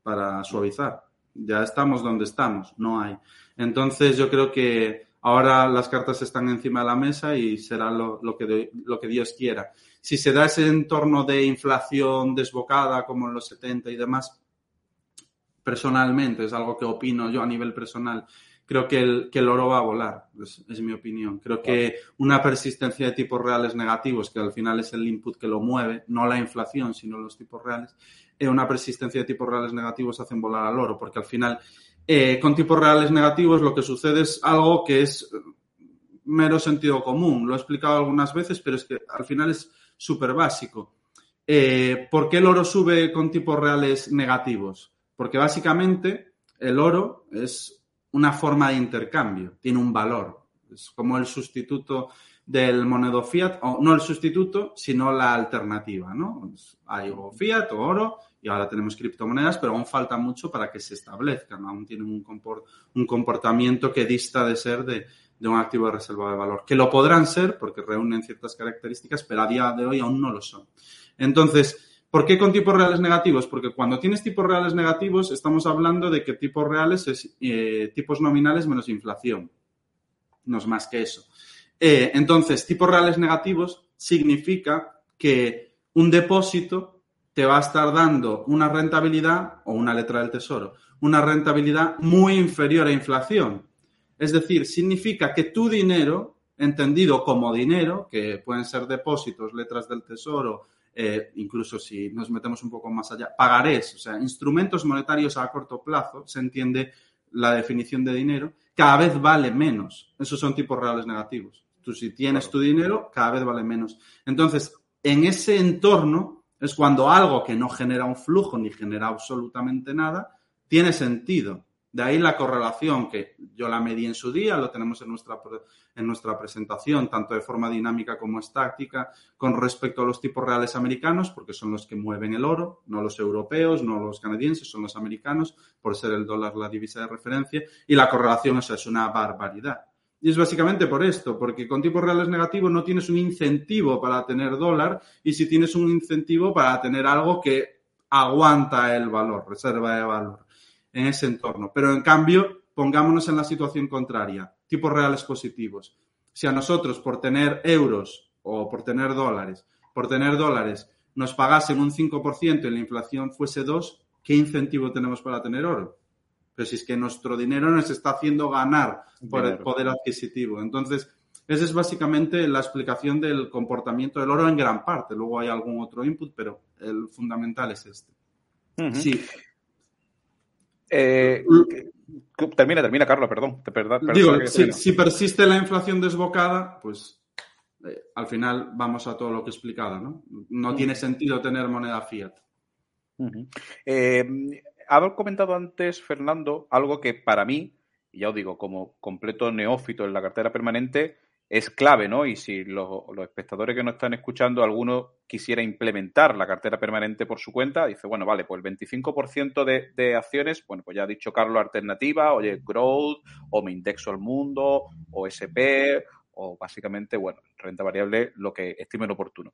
para suavizar. Ya estamos donde estamos, no hay. Entonces yo creo que Ahora las cartas están encima de la mesa y será lo, que, lo que Dios quiera. Si se da ese entorno de inflación desbocada como en los 70 y demás, personalmente, es algo que opino yo a nivel personal, creo que el, que el oro va a volar, es, mi opinión. Creo que una persistencia de tipos reales negativos, que al final es el input que lo mueve, no la inflación, sino los tipos reales, eh, una persistencia de tipos reales negativos hacen volar al oro, porque al final, eh, con tipos reales negativos, lo que sucede es algo que es mero sentido común. Lo he explicado algunas veces, pero es que al final es súper básico. Eh, ¿Por qué el oro sube con tipos reales negativos? Porque básicamente el oro es una forma de intercambio, tiene un valor. Es como el sustituto del monedo fiat, o no el sustituto, sino la alternativa, ¿no? Hay o fiat o oro y ahora tenemos criptomonedas, pero aún falta mucho para que se establezcan, aún tienen un, comportamiento que dista de ser de, un activo de reserva de valor, que lo podrán ser porque reúnen ciertas características, pero a día de hoy aún no lo son. Entonces, ¿Por qué con tipos reales negativos? Porque cuando tienes tipos reales negativos, estamos hablando de que tipos reales es eh, tipos nominales menos inflación. No es más que eso. Eh, entonces, tipos reales negativos significa que un depósito te va a estar dando una rentabilidad, o una letra del tesoro, una rentabilidad muy inferior a inflación. Es decir, significa que tu dinero, entendido como dinero, que pueden ser depósitos, letras del tesoro, eh, incluso si nos metemos un poco más allá, pagarés, o sea, instrumentos monetarios a corto plazo, se entiende la definición de dinero, cada vez vale menos. Esos son tipos reales negativos. Tú si tienes tu dinero, cada vez vale menos. Entonces, en ese entorno es cuando algo que no genera un flujo ni genera absolutamente nada, tiene sentido. De ahí la correlación que yo la medí en su día, lo tenemos en nuestra, en nuestra presentación, tanto de forma dinámica como estática, con respecto a los tipos reales americanos, porque son los que mueven el oro, no los europeos, no los canadienses, son los americanos, por ser el dólar la divisa de referencia, y la correlación es una barbaridad. Y es básicamente por esto, porque con tipos reales negativos no tienes un incentivo para tener dólar y si tienes un incentivo para tener algo que aguanta el valor, reserva de valor en ese entorno. Pero en cambio, pongámonos en la situación contraria, tipos reales positivos. Si a nosotros por tener euros o por tener dólares, por tener dólares, nos pagasen un 5% y la inflación fuese 2, ¿qué incentivo tenemos para tener oro? Pero si es que nuestro dinero nos está haciendo ganar por el poder adquisitivo. Entonces, esa es básicamente la explicación del comportamiento del oro en gran parte. Luego hay algún otro input, pero el fundamental es este. Sí. Eh, termina, termina, Carlos, perdón. Digo, si, persiste la inflación desbocada, pues eh, al final vamos a todo lo que he explicado, ¿no? No tiene sentido tener moneda fiat. Eh, ha comentado antes, Fernando, algo que para mí, y ya os digo, como completo neófito en la cartera permanente, es clave, ¿no? Y si los, espectadores que nos están escuchando, alguno quisiera implementar la cartera permanente por su cuenta, dice, bueno, vale, pues el 25% de, acciones, bueno, pues ya ha dicho Carlos alternativa, oye, growth, o me indexo al mundo, o SP, o básicamente, bueno, renta variable, lo que estimen oportuno.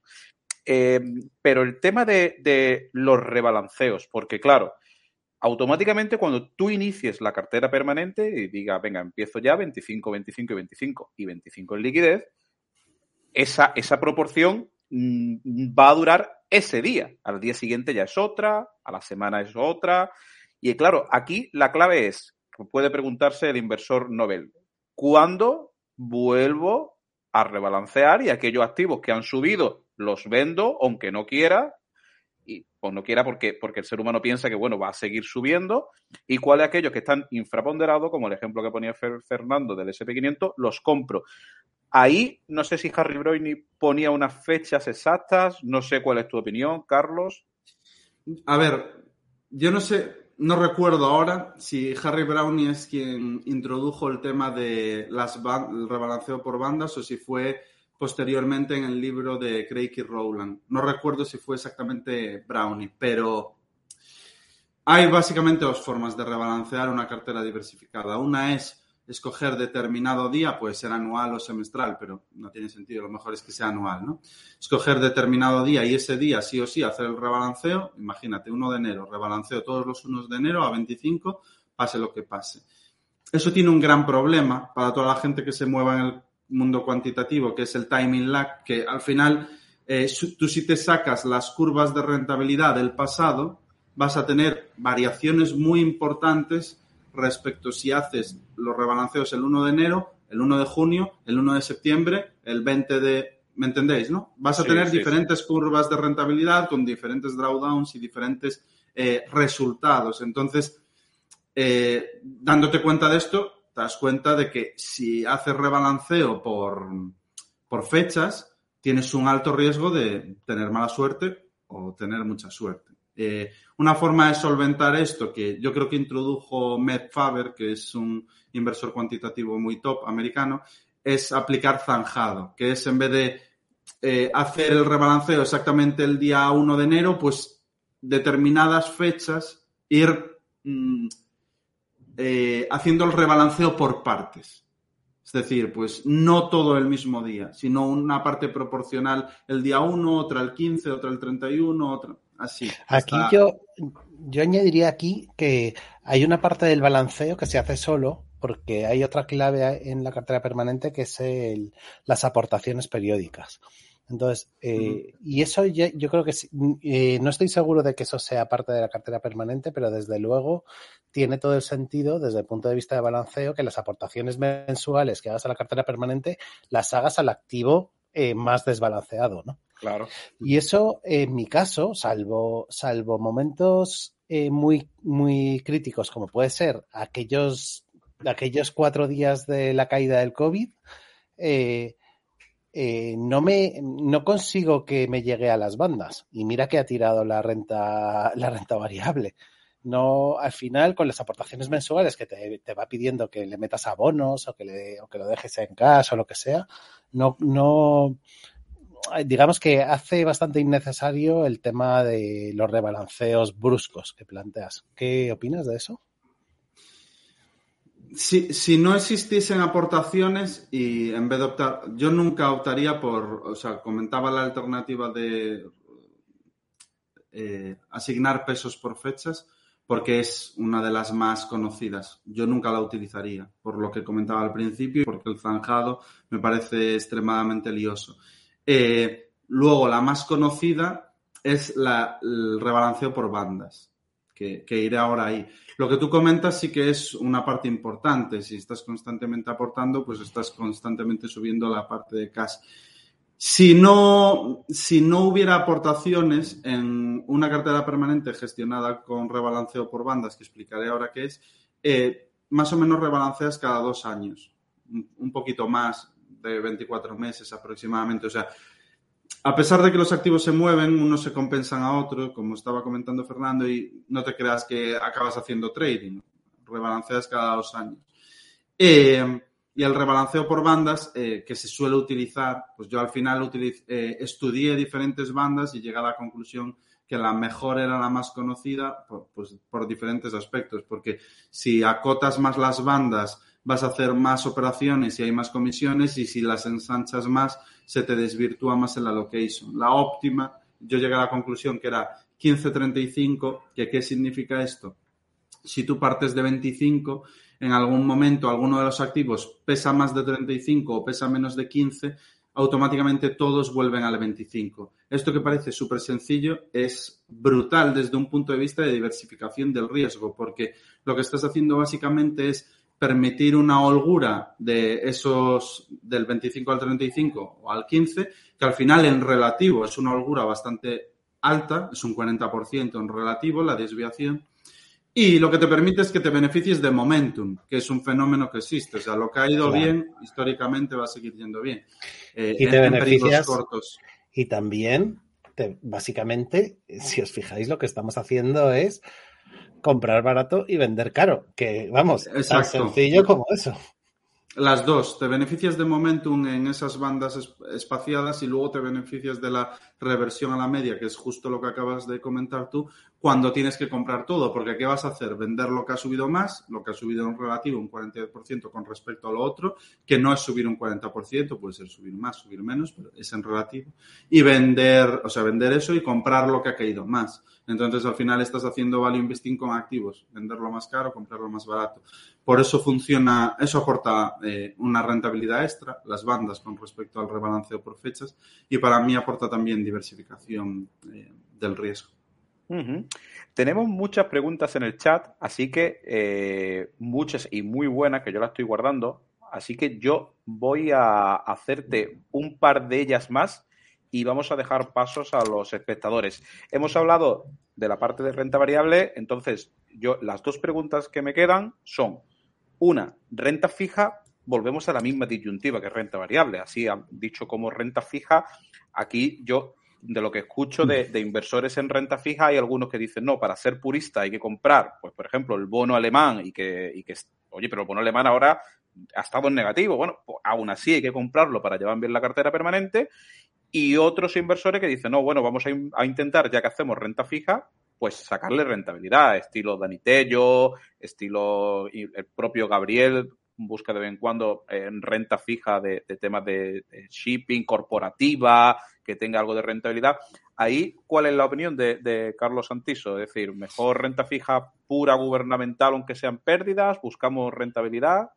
Eh, pero el tema de los rebalanceos, porque claro, automáticamente cuando tú inicies la cartera permanente y diga, venga, empiezo ya 25, 25 y 25 y 25 en liquidez, esa, esa proporción mm, va a durar ese día. Al día siguiente ya es otra, a la semana es otra. Y claro, aquí la clave es, puede preguntarse el inversor Nobel, ¿cuándo vuelvo a rebalancear y aquellos activos que han subido los vendo, aunque no quiera, o no quiera porque, porque el ser humano piensa que, bueno, va a seguir subiendo, y cuáles aquellos que están infraponderados, como el ejemplo que ponía Fernando del SP500, los compro. Ahí no sé si Harry Brownie ponía unas fechas exactas, no sé cuál es tu opinión, Carlos. A ver, yo no sé, no recuerdo ahora si Harry Brownie es quien introdujo el tema de las el rebalanceo por bandas o si fue posteriormente en el libro de Craig y Rowland. No recuerdo si fue exactamente Brownie, pero hay básicamente dos formas de rebalancear una cartera diversificada. Una es escoger determinado día, puede ser anual o semestral, pero no tiene sentido, lo mejor es que sea anual, ¿no? Escoger determinado día y ese día sí o sí hacer el rebalanceo, imagínate, 1 de enero, rebalanceo todos los 1 de enero a 25, pase lo que pase. eso tiene un gran problema para toda la gente que se mueva en el mundo cuantitativo, que es el timing lag, que al final eh, tú si te sacas las curvas de rentabilidad del pasado, vas a tener variaciones muy importantes respecto si haces los rebalanceos el 1 de enero, el 1 de junio, el 1 de septiembre, el 20 de... ¿Me entendéis, no? Vas a Sí, tener sí, diferentes curvas de rentabilidad con diferentes drawdowns y diferentes eh, resultados. Entonces, eh, dándote cuenta de esto, te das cuenta de que si haces rebalanceo por, por fechas, tienes un alto riesgo de tener mala suerte o tener mucha suerte. Eh, una forma de solventar esto que yo creo que introdujo Matt Faber, que es un inversor cuantitativo muy top americano, es aplicar zanjado, que es en vez de eh, hacer el rebalanceo exactamente el día 1 de enero, pues determinadas fechas ir mm, eh, haciendo el rebalanceo por partes. Es decir, pues no todo el mismo día, sino una parte proporcional el día 1, otra el 15, otra el 31, otra así. Aquí hasta- yo, yo añadiría aquí que hay una parte del balanceo que se hace solo, porque hay otra clave en la cartera permanente que es el- las aportaciones periódicas. Entonces, eh, y eso ya- yo creo que sí, eh, no estoy seguro de que eso sea parte de la cartera permanente, pero desde luego tiene todo el sentido desde el punto de vista de balanceo que las aportaciones mensuales que hagas a la cartera permanente las hagas al activo eh, más desbalanceado, ¿no? Claro. Y eso, en mi caso, salvo, salvo momentos eh, muy, muy críticos, como puede ser aquellos, aquellos cuatro días de la caída del COVID, eh, eh, no me no consigo que me llegue a las bandas. Y mira que ha tirado la renta, la renta variable. No, al final, con las aportaciones mensuales que te, te va pidiendo que le metas abonos o que, le, o que lo dejes en cash o lo que sea, no, no, digamos que hace bastante innecesario el tema de los rebalanceos bruscos que planteas. ¿Qué opinas de eso? Si, no existiesen aportaciones y en vez de optar, yo nunca optaría por, o sea, comentaba la alternativa de eh, asignar pesos por fechas porque es una de las más conocidas. Yo nunca la utilizaría, por lo que comentaba al principio, porque el zanjado me parece extremadamente lioso. Eh, luego, la más conocida es la, el rebalanceo por bandas, que, iré ahora ahí. Lo que tú comentas sí que es una parte importante. Si estás constantemente aportando, pues estás constantemente subiendo la parte de cash. Si no, si no hubiera aportaciones en una cartera permanente gestionada con rebalanceo por bandas, que explicaré ahora qué es, eh, más o menos rebalanceas cada dos años, un poquito más de 24 meses aproximadamente. O sea, a pesar de que los activos se mueven, unos se compensan a otros, como estaba comentando Fernando, y no te creas que acabas haciendo trading, rebalanceas cada dos años. Eh, y el rebalanceo por bandas eh, que se suele utilizar, pues yo al final utiliz, eh, estudié diferentes bandas y llegué a la conclusión que la mejor era la más conocida por, pues, por diferentes aspectos, porque si acotas más las bandas vas a hacer más operaciones y hay más comisiones y si las ensanchas más se te desvirtúa más en la location. La óptima, yo llegué a la conclusión que era 15.35, que ¿qué significa esto? Si tú partes de 25, en algún momento alguno de los activos pesa más de 35 o pesa menos de 15, automáticamente todos vuelven al 25. Esto que parece súper sencillo es brutal desde un punto de vista de diversificación del riesgo, porque lo que estás haciendo básicamente es permitir una holgura de esos del 25 al 35 o al 15, que al final en relativo es una holgura bastante alta, es un 40% en relativo la desviación, y lo que te permite es que te beneficies de momentum, que es un fenómeno que existe. O sea, lo que ha ido Claro. bien, históricamente va a seguir yendo bien. Eh, Y te en, beneficias- cortos. Y también, te- básicamente, si os fijáis, lo que estamos haciendo es comprar barato y vender caro. Que vamos, tan Exacto. sencillo como eso. Las dos, te beneficias de momentum en esas bandas es- espaciadas y luego te beneficias de la reversión a la media, que es justo lo que acabas de comentar tú, cuando tienes que comprar todo, porque ¿qué vas a hacer? Vender lo que ha subido más, lo que ha subido en relativo un 40% con respecto a lo otro, que no es subir un 40%, puede ser subir más, subir menos, pero es en relativo, y vender, o sea, vender eso y comprar lo que ha caído más. Entonces, al final estás haciendo value investing con activos, venderlo más caro, comprarlo más barato. Por eso funciona, eso aporta eh, una rentabilidad extra, las bandas con respecto al rebalanceo por fechas, y para mí aporta también diversificación eh, del riesgo. Tenemos muchas preguntas en el chat, así que eh, muchas y muy buenas que yo las estoy guardando. Así que yo voy a hacerte un par de ellas más y vamos a dejar pasos a los espectadores. Hemos hablado de la parte de renta variable, entonces yo las dos preguntas que me quedan son una, renta fija, volvemos a la misma disyuntiva que renta variable, así han dicho como renta fija, aquí yo de lo que escucho de, inversores en renta fija hay algunos que dicen, no, para ser purista hay que comprar, pues por ejemplo, el bono alemán y que, y que oye, pero el bono alemán ahora ha estado en negativo. Bueno, pues aún así hay que comprarlo para llevar bien la cartera permanente y otros inversores que dicen, no, bueno, vamos a, intentar, ya que hacemos renta fija, pues sacarle rentabilidad, estilo Danitello, estilo el propio Gabriel, busca de vez en cuando en renta fija de, temas de, shipping, corporativa, que tenga algo de rentabilidad. Ahí, ¿cuál es la opinión de, de, Carlos Santiso? Es decir, mejor renta fija pura gubernamental, aunque sean pérdidas, buscamos rentabilidad.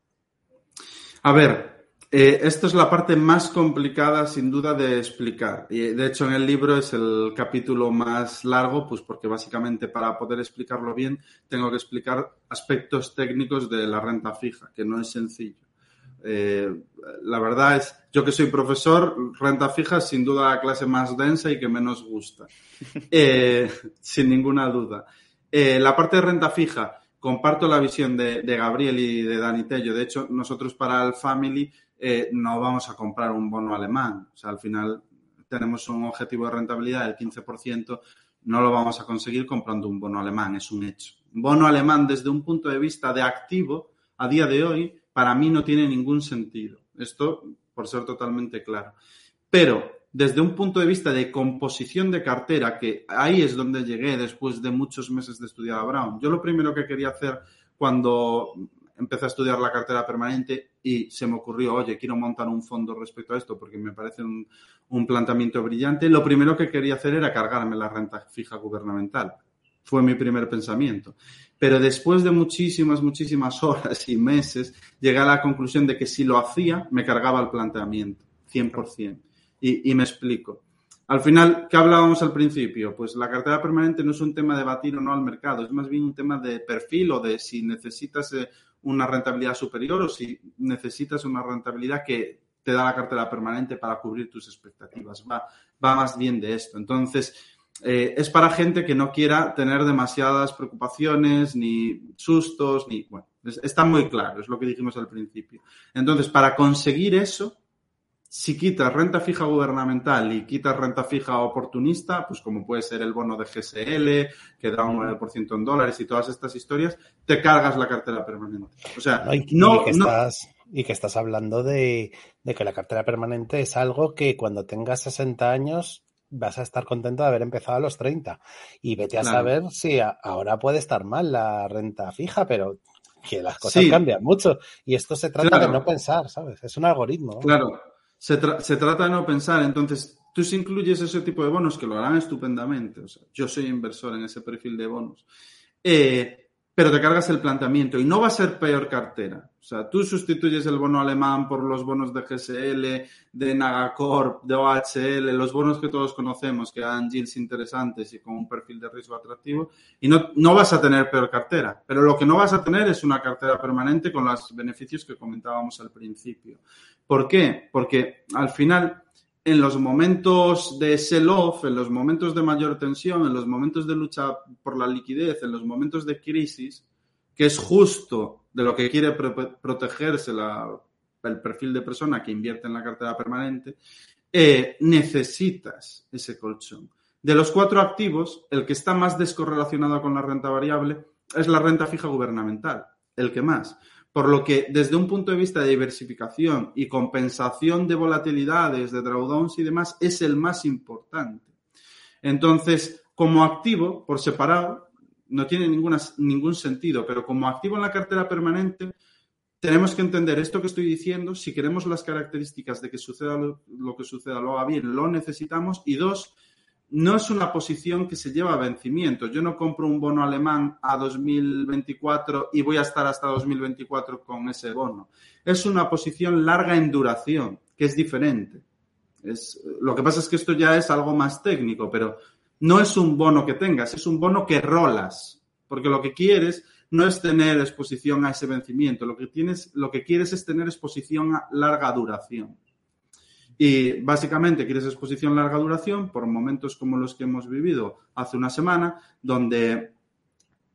A ver, eh, esto es la parte más complicada, sin duda, de explicar. Y de hecho, en el libro es el capítulo más largo, pues porque básicamente para poder explicarlo bien, tengo que explicar aspectos técnicos de la renta fija, que no es sencillo. Eh, la verdad es, yo que soy profesor, renta fija es sin duda la clase más densa y que menos gusta, eh, sin ninguna duda. la parte de renta fija, comparto la visión de, Gabriel y de Dani Tello. De hecho, nosotros para el Family eh, no vamos a comprar un bono alemán. O sea, al final tenemos un objetivo de rentabilidad del 15%, no lo vamos a conseguir comprando un bono alemán, es un hecho. Bono alemán desde un punto de vista de activo, a día de hoy, para mí no tiene ningún sentido. Esto por ser totalmente claro. Pero desde un punto de vista de composición de cartera, que ahí es donde llegué después de muchos meses de estudiar a Brown, yo lo primero que quería hacer cuando empecé a estudiar la cartera permanente y se me ocurrió, oye, quiero montar un fondo respecto a esto porque me parece un, planteamiento brillante. Lo primero que quería hacer era cargarme la renta fija gubernamental. Fue mi primer pensamiento. Pero después de muchísimas, muchísimas horas y meses, llegué a la conclusión de que si lo hacía, me cargaba el planteamiento, 100%. Y, me explico. Al final, ¿qué hablábamos al principio? Pues la cartera permanente no es un tema de batir o no al mercado, es más bien un tema de perfil o de si necesitas eh, una rentabilidad superior o si necesitas una rentabilidad que te da la cartera permanente para cubrir tus expectativas. Va, va más bien de esto. Entonces, eh, es para gente que no quiera tener demasiadas preocupaciones, ni sustos, ni. Bueno, está muy claro, es lo que dijimos al principio. Entonces, para conseguir eso, si quitas renta fija gubernamental y quitas renta fija oportunista, pues como puede ser el bono de GSL, que da un 9% en dólares y todas estas historias, te cargas la cartera permanente. O sea, no, y, que Estás, y que estás hablando de, que la cartera permanente es algo que cuando tengas 60 años vas a estar contento de haber empezado a los 30. Y vete a saber si ahora puede estar mal la renta fija, pero que las cosas cambian mucho. Y esto se trata de no pensar, ¿sabes? Es un algoritmo. Claro, se, trata de no pensar. Entonces, tú si incluyes ese tipo de bonos, que lo harán estupendamente, o sea, yo soy inversor en ese perfil de bonos, eh, pero te cargas el planteamiento y no va a ser peor cartera. O sea, tú sustituyes el bono alemán por los bonos de GSL, de Nagacorp, de OHL, los bonos que todos conocemos que dan yields interesantes y con un perfil de riesgo atractivo y no, no vas a tener peor cartera. Pero lo que no vas a tener es una cartera permanente con los beneficios que comentábamos al principio. ¿Por qué? Porque al final en los momentos de sell-off, en los momentos de mayor tensión, en los momentos de lucha por la liquidez, en los momentos de crisis, que es justo de lo que quiere protegerse el perfil de persona que invierte en la cartera permanente, eh, necesitas ese colchón. De los cuatro activos, el que está más descorrelacionado con la renta variable es la renta fija gubernamental, el que más. Por lo que, desde un punto de vista de diversificación y compensación de volatilidades, de drawdowns y demás, es el más importante. Entonces, como activo, por separado, no tiene ninguna, ningún sentido, pero como activo en la cartera permanente, tenemos que entender esto que estoy diciendo, si queremos las características de que suceda lo, lo que suceda, lo haga bien, lo necesitamos, y dos, no es una posición que se lleva a vencimiento. Yo no compro un bono alemán a 2024 y voy a estar hasta 2024 con ese bono. Es una posición larga en duración, que es diferente. Es, lo que pasa es que esto ya es algo más técnico, pero no es un bono que tengas, es un bono que rolas, porque lo que quieres no es tener exposición a ese vencimiento, lo que tienes, lo que quieres es tener exposición a larga duración. Y básicamente quieres exposición larga duración por momentos como los que hemos vivido hace una semana, donde,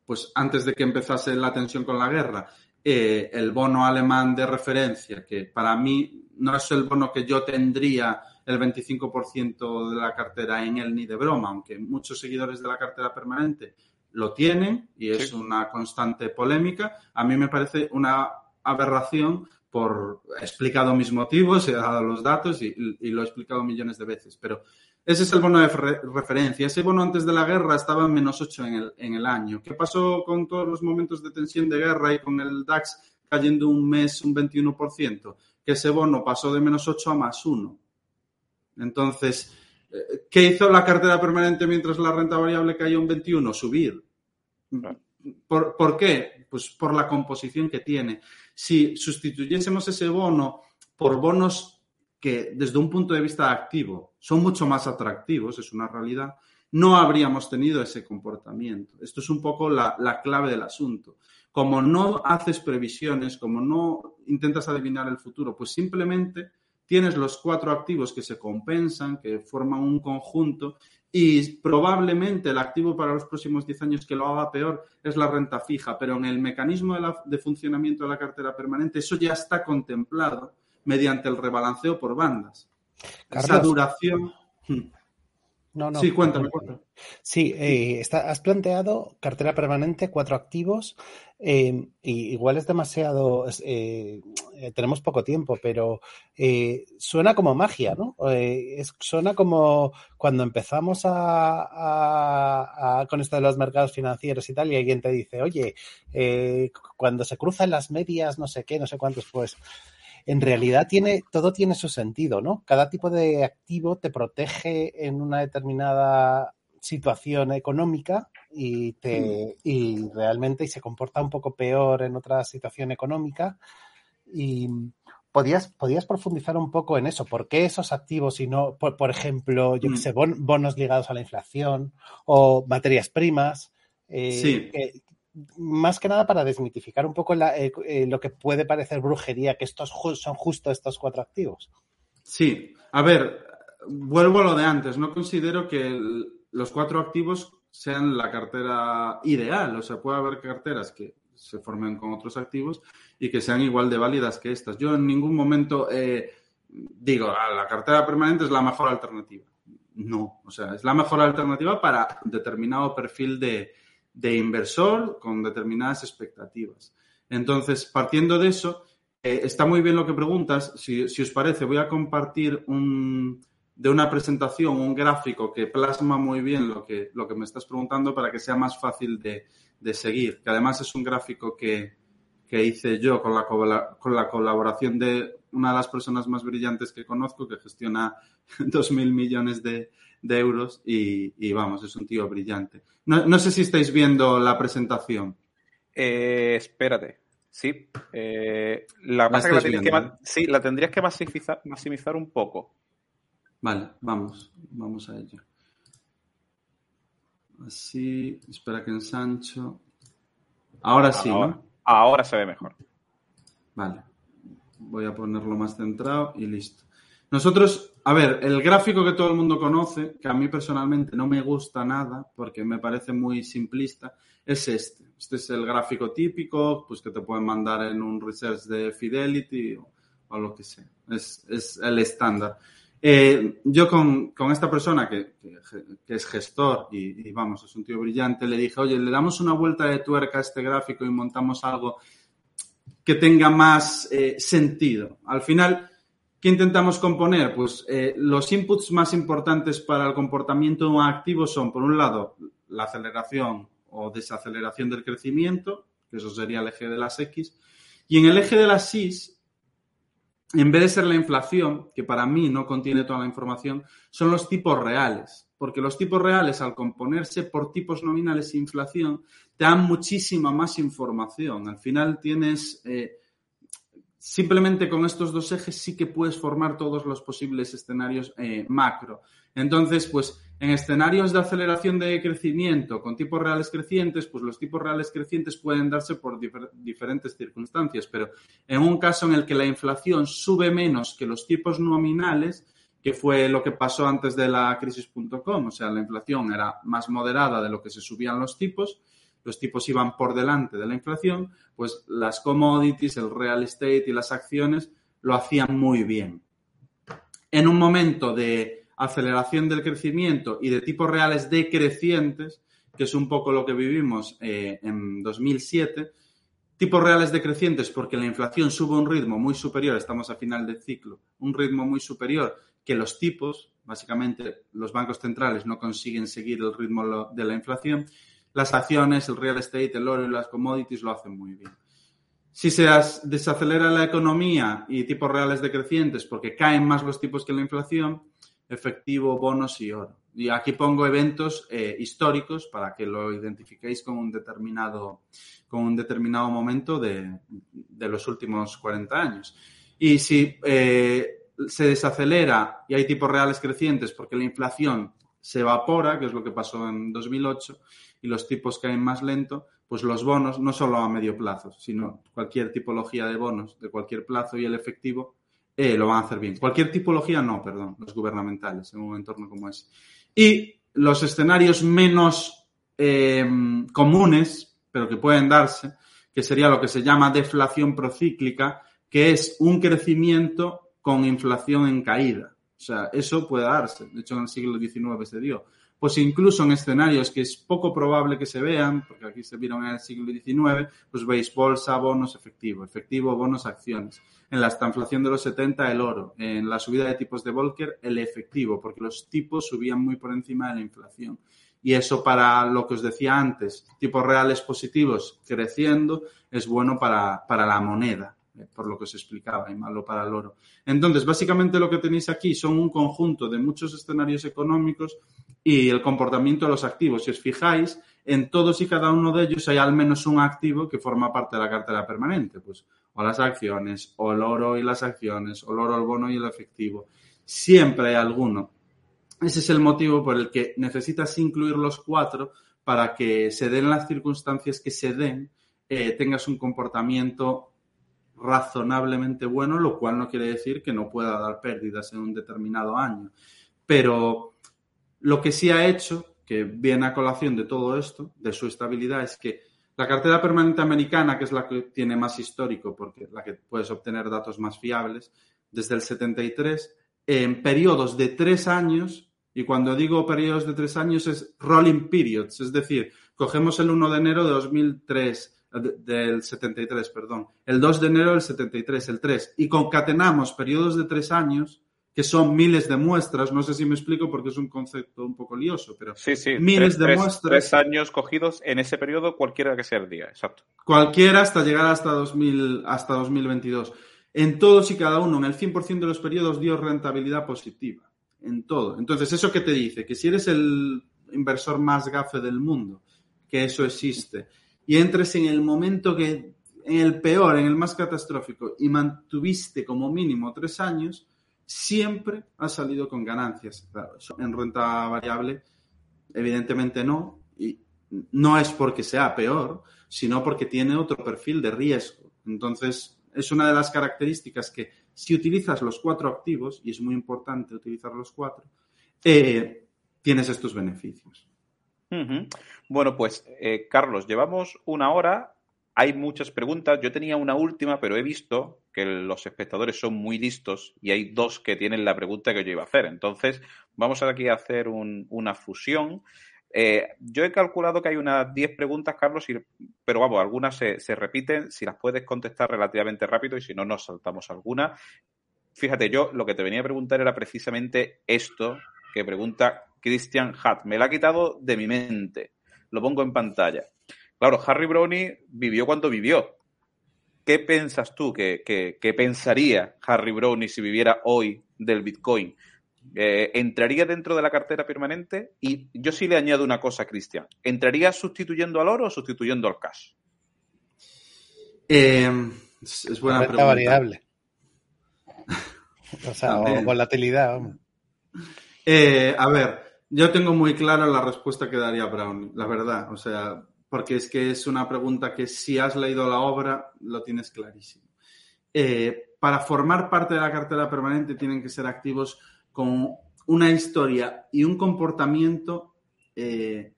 pues antes de que empezase la tensión con la guerra, eh, el bono alemán de referencia, que para mí no es el bono que yo tendría el 25% de la cartera en él ni de broma, aunque muchos seguidores de la cartera permanente lo tienen y es una constante polémica. A mí me parece una aberración por he explicado mis motivos, he dado los datos y, lo he explicado millones de veces, pero ese es el bono de referencia. Ese bono antes de la guerra estaba en menos 8 en el, en el año. ¿Qué pasó con todos los momentos de tensión de guerra y con el DAX cayendo un mes un 21%? Que ese bono pasó de menos 8 a más 1. Entonces, eh, ¿qué hizo la cartera permanente mientras la renta variable cayó un 21? Subir. ¿Por, ¿Por, qué? Pues por la composición que tiene. Si sustituyésemos ese bono por bonos que desde un punto de vista activo son mucho más atractivos, es una realidad, no habríamos tenido ese comportamiento. Esto es un poco la, la clave del asunto. Como no haces previsiones, como no intentas adivinar el futuro, pues simplemente tienes los cuatro activos que se compensan, que forman un conjunto y probablemente el activo para los próximos 10 años que lo haga peor es la renta fija, pero en el mecanismo de, funcionamiento de la cartera permanente eso ya está contemplado mediante el rebalanceo por bandas. Esa duración. No, no. Sí, cuéntame. Sí, eh, has planteado cartera permanente, cuatro activos. Eh, y igual es demasiado. Eh, tenemos poco tiempo, pero suena como magia, ¿no? suena como cuando empezamos a, con esto de los mercados financieros y tal, y alguien te dice, oye, cuando se cruzan las medias, no sé qué, no sé cuántos, pues en realidad tiene, todo tiene su sentido, ¿no? Cada tipo de activo te protege en una determinada situación económica y, te, y realmente y se comporta un poco peor en otra situación económica. Y podías, podías profundizar un poco en eso. ¿Por qué esos activos y no, por, ejemplo, yo que mm. sé, bonos ligados a la inflación o materias primas? Eh, sí más que nada para desmitificar un poco eh, eh, lo que puede parecer brujería, que estos son justo estos cuatro activos. Sí, a ver, vuelvo a lo de antes. No considero que los cuatro activos sean la cartera ideal. O sea, puede haber carteras que se formen con otros activos y que sean igual de válidas que estas. Yo en ningún momento eh, digo, ah, la cartera permanente es la mejor alternativa. No, o sea, es la mejor alternativa para determinado perfil de, de inversor con determinadas expectativas. Entonces, partiendo de eso, eh, está muy bien lo que preguntas. Si, os parece, voy a compartir un, de una presentación un gráfico que plasma muy bien lo que, lo que me estás preguntando para que sea más fácil de, seguir. Que además es un gráfico que, hice yo con la, con la colaboración de una de las personas más brillantes que conozco, que gestiona 2.000 millones de, de euros y, vamos, es un tío brillante. No, sé si estáis viendo la presentación. Eh, espérate. Sí. Eh, la, que, sí, la tendrías que maximizar, maximizar un poco. Vale, vamos, vamos a ello. Así, espera que ensancho. Ahora sí, ¿no? Ahora se ve mejor. Vale. Voy a ponerlo más centrado y listo. Nosotros, a ver, el gráfico que todo el mundo conoce, que a mí personalmente no me gusta nada porque me parece muy simplista, es este. Este es el gráfico típico, pues que te pueden mandar en un research de Fidelity o, lo que sea. Es, el estándar. Eh, yo con, esta persona que, es gestor y, vamos, es un tío brillante, le dije, oye, le damos una vuelta de tuerca a este gráfico y montamos algo que tenga más eh, sentido. Al final, ¿Qué intentamos componer? Pues eh, los inputs más importantes para el comportamiento activo son, por un lado, la aceleración o desaceleración del crecimiento, que eso sería el eje de las X, y en el eje de las Y en vez de ser la inflación, que para mí no contiene toda la información, son los tipos reales. Porque los tipos reales, al componerse por tipos nominales e inflación, te dan muchísima más información. Al final tienes... Eh, simplemente con estos dos ejes sí que puedes formar todos los posibles escenarios eh, macro. Entonces, pues en escenarios de aceleración de crecimiento con tipos reales crecientes, pues los tipos reales crecientes pueden darse por diferentes circunstancias, pero en un caso en el que la inflación sube menos que los tipos nominales, que fue lo que pasó antes de la crisis.com, o sea, la inflación era más moderada de lo que se subían los tipos, los tipos iban por delante de la inflación, pues las commodities, el real estate y las acciones lo hacían muy bien. En un momento de aceleración del crecimiento y de tipos reales decrecientes, que es un poco lo que vivimos eh, en 2007, tipos reales decrecientes porque la inflación sube un ritmo muy superior, estamos a final de ciclo, un ritmo muy superior que los tipos, básicamente los bancos centrales no consiguen seguir el ritmo de la inflación, las acciones, el real estate, el oro y las commodities lo hacen muy bien. Si se desacelera la economía y tipos reales decrecientes porque caen más los tipos que la inflación, efectivo, bonos y oro. Y aquí pongo eventos eh, históricos para que lo identifiquéis con un determinado, con un determinado momento de, los últimos 40 años. Y si eh, se desacelera y hay tipos reales crecientes porque la inflación se evapora, que es lo que pasó en 2008, y los tipos caen más lento, pues los bonos, no solo a medio plazo, sino cualquier tipología de bonos de cualquier plazo y el efectivo, eh, lo van a hacer bien. Cualquier tipología no, perdón, los gubernamentales en un entorno como ese. Y los escenarios menos em, comunes, pero que pueden darse, que sería lo que se llama deflación procíclica, que es un crecimiento con inflación en caída. O sea, eso puede darse. De hecho, en el siglo XIX se dio pues incluso en escenarios que es poco probable que se vean, porque aquí se vieron en el siglo XIX, pues veis bolsa, bonos, efectivo, efectivo, bonos, acciones. En la estanflación de los 70, el oro. En la subida de tipos de Volcker, el efectivo, porque los tipos subían muy por encima de la inflación. Y eso para lo que os decía antes, tipos reales positivos creciendo, es bueno para, para la moneda por lo que os explicaba, y malo para el oro. Entonces, básicamente lo que tenéis aquí son un conjunto de muchos escenarios económicos y el comportamiento de los activos. Si os fijáis, en todos y cada uno de ellos hay al menos un activo que forma parte de la cartera permanente, pues o las acciones, o el oro y las acciones, o el oro, el bono y el efectivo. Siempre hay alguno. Ese es el motivo por el que necesitas incluir los cuatro para que se den las circunstancias que se den, eh, tengas un comportamiento razonablemente bueno, lo cual no quiere decir que no pueda dar pérdidas en un determinado año. Pero lo que sí ha hecho, que viene a colación de todo esto, de su estabilidad, es que la cartera permanente americana, que es la que tiene más histórico, porque la que puedes obtener datos más fiables, desde el 73, en periodos de tres años, y cuando digo periodos de tres años es rolling periods, es decir, cogemos el 1 de enero de 2003, del 73, perdón, el 2 de enero del 73, el 3, y concatenamos periodos de tres años, que son miles de muestras, no sé si me explico porque es un concepto un poco lioso, pero sí, sí, miles de muestras. Tres años cogidos en ese periodo, cualquiera que sea el día, exacto. Cualquiera hasta llegar hasta, 2000, hasta 2022. En todos y cada uno, en el 100% de los periodos dio rentabilidad positiva, en todo. Entonces, ¿eso qué te dice? Que si eres el inversor más gafe del mundo, que eso existe, y entres en el momento que, en el peor, en el más catastrófico, y mantuviste como mínimo tres años, siempre has salido con ganancias. Claro, en renta variable, evidentemente no, y no es porque sea peor, sino porque tiene otro perfil de riesgo. Entonces, es una de las características que si utilizas los cuatro activos, y es muy importante utilizar los cuatro, eh, tienes estos beneficios. Bueno, pues eh, Carlos, llevamos una hora, hay muchas preguntas, yo tenía una última, pero he visto que los espectadores son muy listos y hay dos que tienen la pregunta que yo iba a hacer. Entonces, vamos aquí a hacer una fusión. Eh, yo he calculado que hay unas 10 preguntas, Carlos, pero vamos, algunas se, se, repiten. Si las puedes contestar relativamente rápido y si no, nos saltamos alguna. Fíjate, yo lo que te venía a preguntar era precisamente esto que pregunta Christian Hatt. Me la ha quitado de mi mente. Lo pongo en pantalla. Claro, Harry Brownie vivió cuando vivió. ¿qué piensas tú que, que, pensaría Harry Brownie si viviera hoy del Bitcoin? Eh, ¿Entraría dentro de la cartera permanente? Y yo sí le añado una cosa, Cristian. ¿Entraría sustituyendo al oro o sustituyendo al cash? Eh, es buena pregunta. variable. O sea, o volatilidad. Eh, a ver, yo tengo muy clara la respuesta que daría Brown, la verdad. O sea, porque es que es una pregunta que si has leído la obra lo tienes clarísimo. Eh, para formar parte de la cartera permanente tienen que ser activos con una historia y un comportamiento, eh,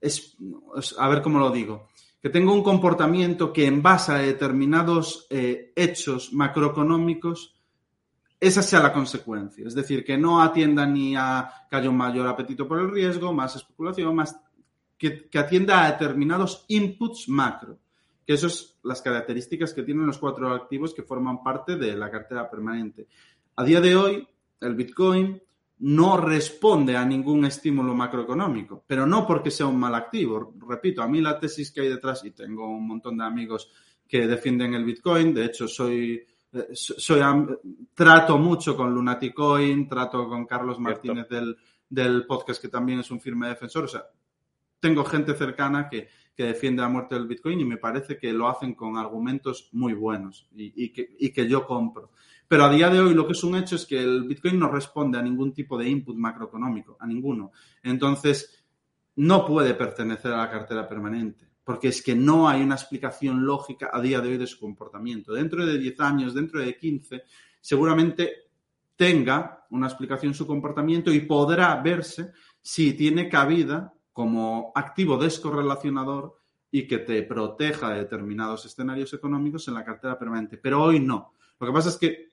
es, a ver cómo lo digo, que tenga un comportamiento que en base a determinados eh, hechos macroeconómicos, esa sea la consecuencia. Es decir, que no atienda ni a que haya un mayor apetito por el riesgo, más especulación, más que, atienda a determinados inputs macro, que esas son las características que tienen los cuatro activos que forman parte de la cartera permanente. A día de hoy, el Bitcoin no responde a ningún estímulo macroeconómico, pero no porque sea un mal activo. Repito, a mí la tesis que hay detrás, y tengo un montón de amigos que defienden el Bitcoin, de hecho soy, soy trato mucho con Lunaticoin, trato con Carlos Martínez del, del, podcast que también es un firme defensor, o sea, tengo gente cercana que, defiende la muerte del Bitcoin y me parece que lo hacen con argumentos muy buenos y, que, y que yo compro. Pero a día de hoy lo que es un hecho es que el Bitcoin no responde a ningún tipo de input macroeconómico, a ninguno. Entonces, no puede pertenecer a la cartera permanente, porque es que no hay una explicación lógica a día de hoy de su comportamiento. Dentro de 10 años, dentro de 15, seguramente tenga una explicación su comportamiento y podrá verse si tiene cabida como activo descorrelacionador y que te proteja de determinados escenarios económicos en la cartera permanente. Pero hoy no. Lo que pasa es que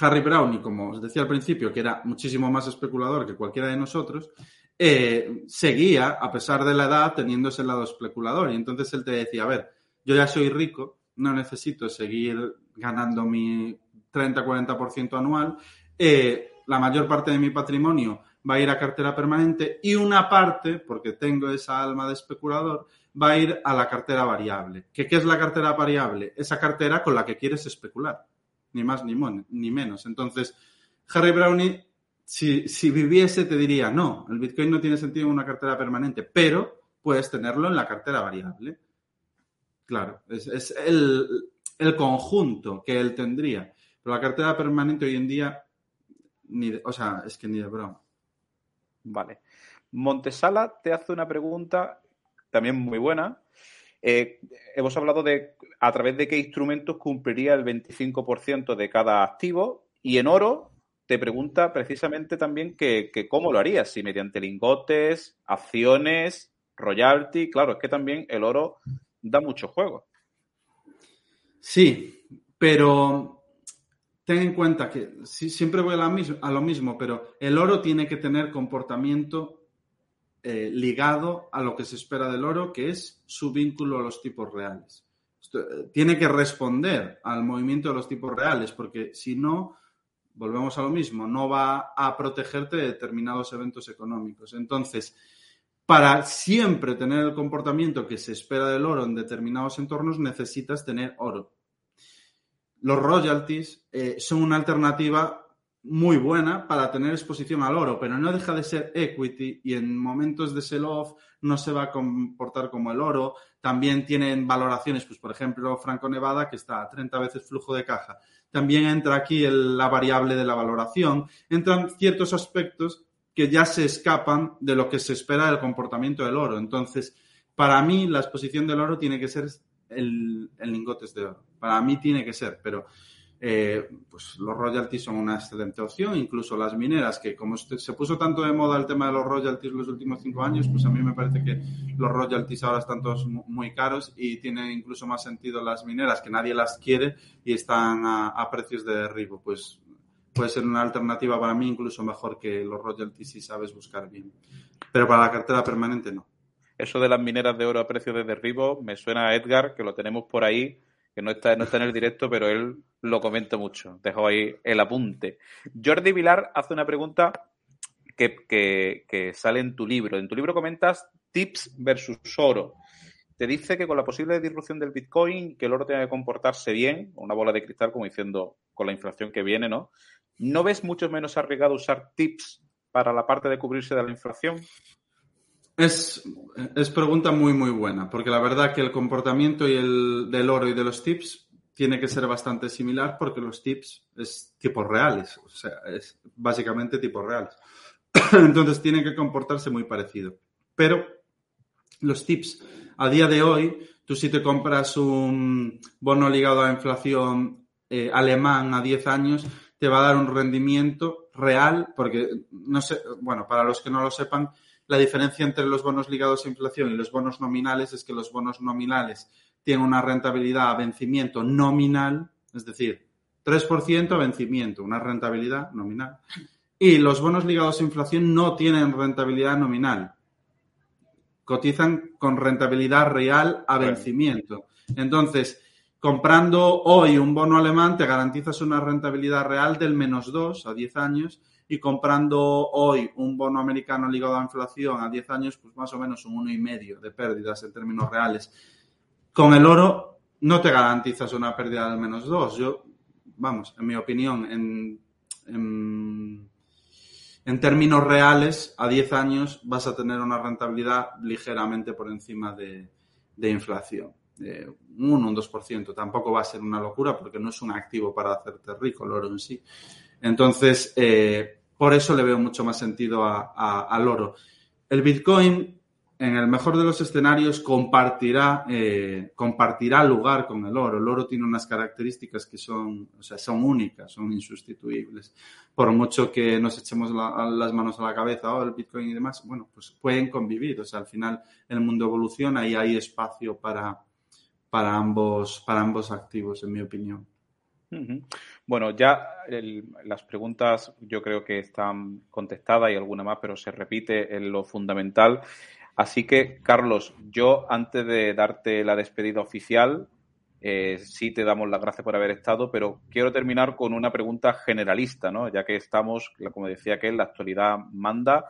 Harry Brown, y como os decía al principio, que era muchísimo más especulador que cualquiera de nosotros, eh, seguía, a pesar de la edad, teniendo ese lado especulador. Y entonces él te decía, a ver, yo ya soy rico, no necesito seguir ganando mi 30-40% anual. Eh, la mayor parte de mi patrimonio va a ir a cartera permanente y una parte, porque tengo esa alma de especulador, va a ir a la cartera variable. ¿Qué, es la cartera variable? Esa cartera con la que quieres especular, ni más ni, ni menos. Entonces, Harry Brownie, si, viviese, te diría, no, el Bitcoin no tiene sentido en una cartera permanente, pero puedes tenerlo en la cartera variable. Claro, es, el, el conjunto que él tendría. Pero la cartera permanente hoy en día, ni o sea, es que ni de broma. Vale. Montesala te hace una pregunta también muy buena. Eh, hemos hablado de a través de qué instrumentos cumpliría el 25% de cada activo y en oro te pregunta precisamente también que, cómo lo harías, si mediante lingotes, acciones, royalty. Claro, es que también el oro da mucho juego. Sí, pero ten en cuenta que siempre voy a, lo mismo, pero el oro tiene que tener comportamiento eh, ligado a lo que se espera del oro, que es su vínculo a los tipos reales. Eh, tiene que responder al movimiento de los tipos reales, porque si no, volvemos a lo mismo, no va a protegerte de determinados eventos económicos. Entonces, para siempre tener el comportamiento que se espera del oro en determinados entornos, necesitas tener oro los royalties eh, son una alternativa muy buena para tener exposición al oro, pero no deja de ser equity y en momentos de sell-off no se va a comportar como el oro. También tienen valoraciones, pues por ejemplo, Franco Nevada, que está a 30 veces flujo de caja. También entra aquí la variable de la valoración. Entran ciertos aspectos que ya se escapan de lo que se espera del comportamiento del oro. Entonces, para mí, la exposición del oro tiene que ser el, lingotes de oro. Para mí tiene que ser, pero eh, pues los royalties son una excelente opción, incluso las mineras, que como se puso tanto de moda el tema de los royalties los últimos cinco años, pues a mí me parece que los royalties ahora están todos muy caros y tienen incluso más sentido las mineras, que nadie las quiere y están a, precios de derribo. Pues puede ser una alternativa para mí incluso mejor que los royalties si sabes buscar bien. Pero para la cartera permanente no. Eso de las mineras de oro a precio de derribo me suena a Edgar, que lo tenemos por ahí, que no está, no está en el directo, pero él lo comenta mucho. Dejo ahí el apunte. Jordi Vilar hace una pregunta que, sale en tu libro. En tu libro comentas tips versus oro. te dice que con la posible disrupción del Bitcoin, que el oro tenga que comportarse bien, una bola de cristal, como diciendo, con la inflación que viene, ¿no? ¿No ves mucho menos arriesgado usar tips para la parte de cubrirse de la inflación? Es, es pregunta muy, muy buena, porque la verdad que el comportamiento y el, del oro y de los tips tiene que ser bastante similar porque los tips es tipos reales, o sea, es básicamente tipos reales. Entonces tiene que comportarse muy parecido. Pero los tips, a día de hoy, tú si te compras un bono ligado a inflación eh, alemán a 10 años, te va a dar un rendimiento real, porque no sé, bueno, para los que no lo sepan, la diferencia entre los bonos ligados a inflación y los bonos nominales es que los bonos nominales tienen una rentabilidad a vencimiento nominal, es decir, 3% a vencimiento, una rentabilidad nominal. Y los bonos ligados a inflación no tienen rentabilidad nominal. Cotizan con rentabilidad real a vencimiento. Entonces, comprando hoy un bono alemán te garantizas una rentabilidad real del menos 2 a 10 años y comprando hoy un bono americano ligado a inflación a 10 años, pues más o menos un 1,5 de pérdidas en términos reales. Con el oro no te garantizas una pérdida del menos 2. Yo, vamos, en mi opinión, en, en, términos reales, a 10 años vas a tener una rentabilidad ligeramente por encima de, de inflación. un 1, un 2%. Tampoco va a ser una locura porque no es un activo para hacerte rico el oro en sí. Entonces, eh, por eso le veo mucho más sentido al oro. El Bitcoin, en el mejor de los escenarios, compartirá, eh, compartirá lugar con el oro. El oro tiene unas características que son, o sea, son únicas, son insustituibles. Por mucho que nos echemos las manos a la cabeza, oh, el Bitcoin y demás, bueno, pues pueden convivir. O sea, al final el mundo evoluciona y hay espacio para, para, ambos, para ambos activos, en mi opinión. Bueno, ya las preguntas yo creo que están contestadas y alguna más, pero se repite en lo fundamental. Así que, Carlos, yo antes de darte la despedida oficial, eh, sí te damos las gracias por haber estado, pero quiero terminar con una pregunta generalista, ¿no? Ya que estamos, como decía que la actualidad manda,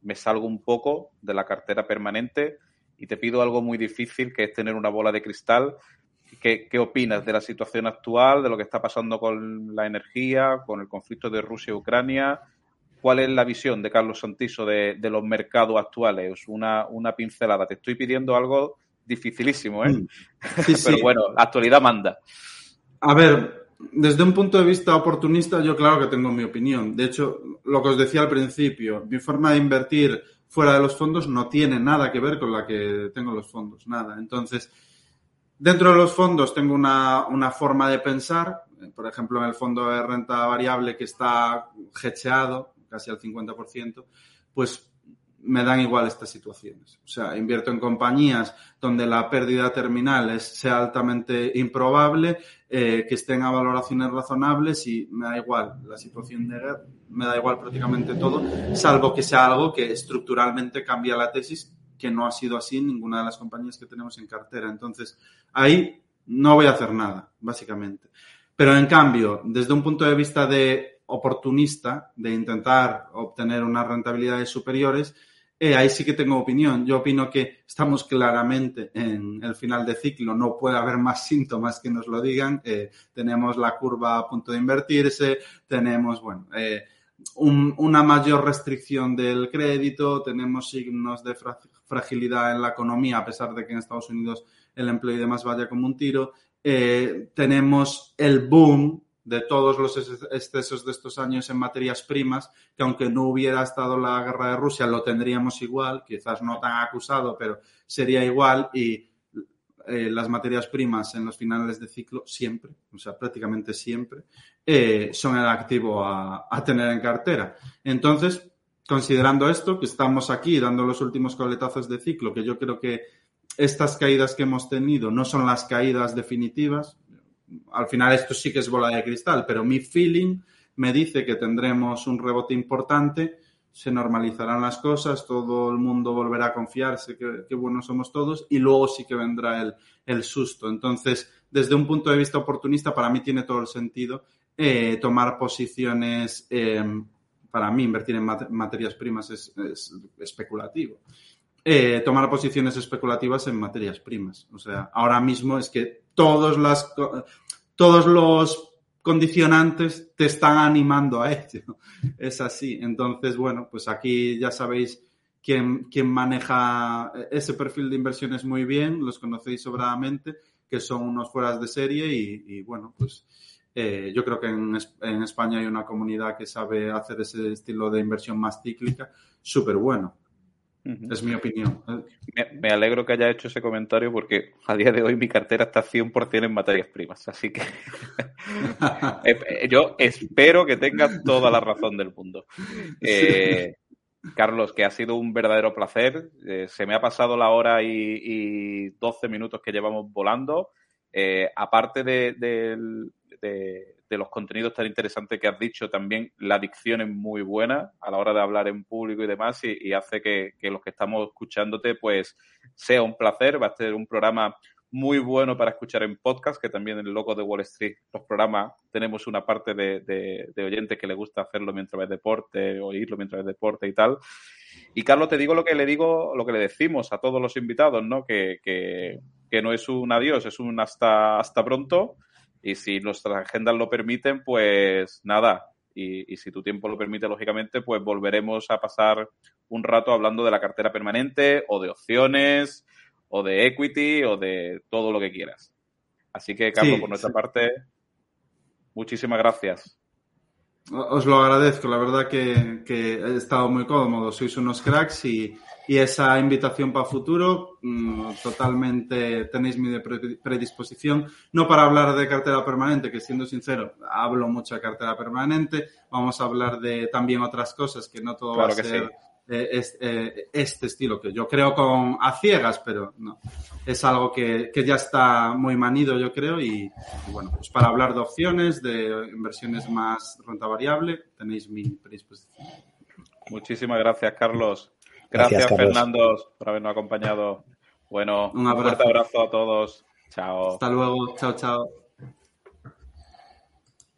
me salgo un poco de la cartera permanente y te pido algo muy difícil, que es tener una bola de cristal ¿Qué, opinas de la situación actual, de lo que está pasando con la energía, con el conflicto de Rusia y Ucrania? ¿Cuál es la visión de Carlos Santiso de, los mercados actuales? Una, una, pincelada. Te estoy pidiendo algo dificilísimo, ¿eh? Mm. Pero bueno, la actualidad manda. A ver, desde un punto de vista oportunista, yo claro que tengo mi opinión. De hecho, lo que os decía al principio, mi forma de invertir fuera de los fondos no tiene nada que ver con la que tengo los fondos, nada. Entonces, Dentro de los fondos tengo una, forma de pensar, por ejemplo, en el fondo de renta variable que está hecheado casi al 50%, pues me dan igual estas situaciones. O sea, invierto en compañías donde la pérdida terminal es, sea altamente improbable, eh, que estén a valoraciones razonables y me da igual la situación de guerra, me da igual prácticamente todo, salvo que sea algo que estructuralmente cambia la tesis que no ha sido así en ninguna de las compañías que tenemos en cartera. Entonces, ahí no voy a hacer nada, básicamente. Pero en cambio, desde un punto de vista de oportunista, de intentar obtener unas rentabilidades superiores, eh, ahí sí que tengo opinión. Yo opino que estamos claramente en el final de ciclo, no puede haber más síntomas que nos lo digan. Eh, tenemos la curva a punto de invertirse, tenemos, bueno, eh, una mayor restricción del crédito, tenemos signos de fragilidad en la economía, a pesar de que en Estados Unidos el empleo y demás vaya como un tiro. Eh, tenemos el boom de todos los excesos de estos años en materias primas, que aunque no hubiera estado la guerra de Rusia, lo tendríamos igual, quizás no tan acusado, pero sería igual y eh, las materias primas en los finales de ciclo siempre, o sea, prácticamente siempre, eh, son el activo a, tener en cartera. Entonces, considerando esto, que estamos aquí dando los últimos coletazos de ciclo, que yo creo que estas caídas que hemos tenido no son las caídas definitivas. Al final esto sí que es bola de cristal, pero mi feeling me dice que tendremos un rebote importante se normalizarán las cosas, todo el mundo volverá a confiarse que, buenos somos todos y luego sí que vendrá el, el, susto. Entonces, desde un punto de vista oportunista, para mí tiene todo el sentido eh, tomar posiciones, em, para mí invertir en materias primas es, especulativo. eh, tomar posiciones especulativas en materias primas. O sea, ahora mismo es que todos, las, todos los condicionantes te están animando a ello. Es así. Entonces, bueno, pues aquí ya sabéis quién, quién maneja ese perfil de inversiones muy bien, los conocéis sobradamente, que son unos fueras de serie y, bueno, pues eh, yo creo que en, en, España hay una comunidad que sabe hacer ese estilo de inversión más cíclica súper bueno. Es mi opinión. Me, alegro que haya hecho ese comentario porque a día de hoy mi cartera está 100% en materias primas. Así que eh, eh, yo espero que tengas toda la razón del mundo. Eh, Carlos, que ha sido un verdadero placer. se me ha pasado la hora y, 12 minutos que llevamos volando. aparte de, de los contenidos tan interesantes que has dicho, también la dicción es muy buena a la hora de hablar en público y demás y, hace que, los que estamos escuchándote pues sea un placer, va a ser un programa muy bueno para escuchar en podcast, que también en el Loco de Wall Street, los programas, tenemos una parte de, de, oyentes que le gusta hacerlo mientras ves deporte, oírlo mientras ves deporte y tal. Y Carlos, te digo lo que le digo, lo que le decimos a todos los invitados, ¿no? Que, que, que no es un adiós, es un hasta, hasta pronto y si nuestras agendas lo permiten, pues nada. Y, si tu tiempo lo permite, lógicamente, pues volveremos a pasar un rato hablando de la cartera permanente o de opciones o de equity o de todo lo que quieras. Así que, Carlos, por nuestra parte, muchísimas gracias. Os lo agradezco, la verdad que, que he estado muy cómodo, sois unos cracks y, y esa invitación para futuro, mm, totalmente tenéis mi predisposición, no para hablar de cartera permanente, que siendo sincero, hablo mucho de cartera permanente, vamos a hablar de también otras cosas, que no todo va a ser eh, eh, este, estilo, que yo creo con a ciegas, pero no, es algo que, que ya está muy manido, yo creo, y, bueno, pues para hablar de opciones, de inversiones más renta variable, tenéis mi predisposición. Muchísimas gracias, Carlos. Gracias, Fernando, por habernos acompañado. Bueno, un, fuerte abrazo a todos. Chao. Hasta luego. Chao, chao.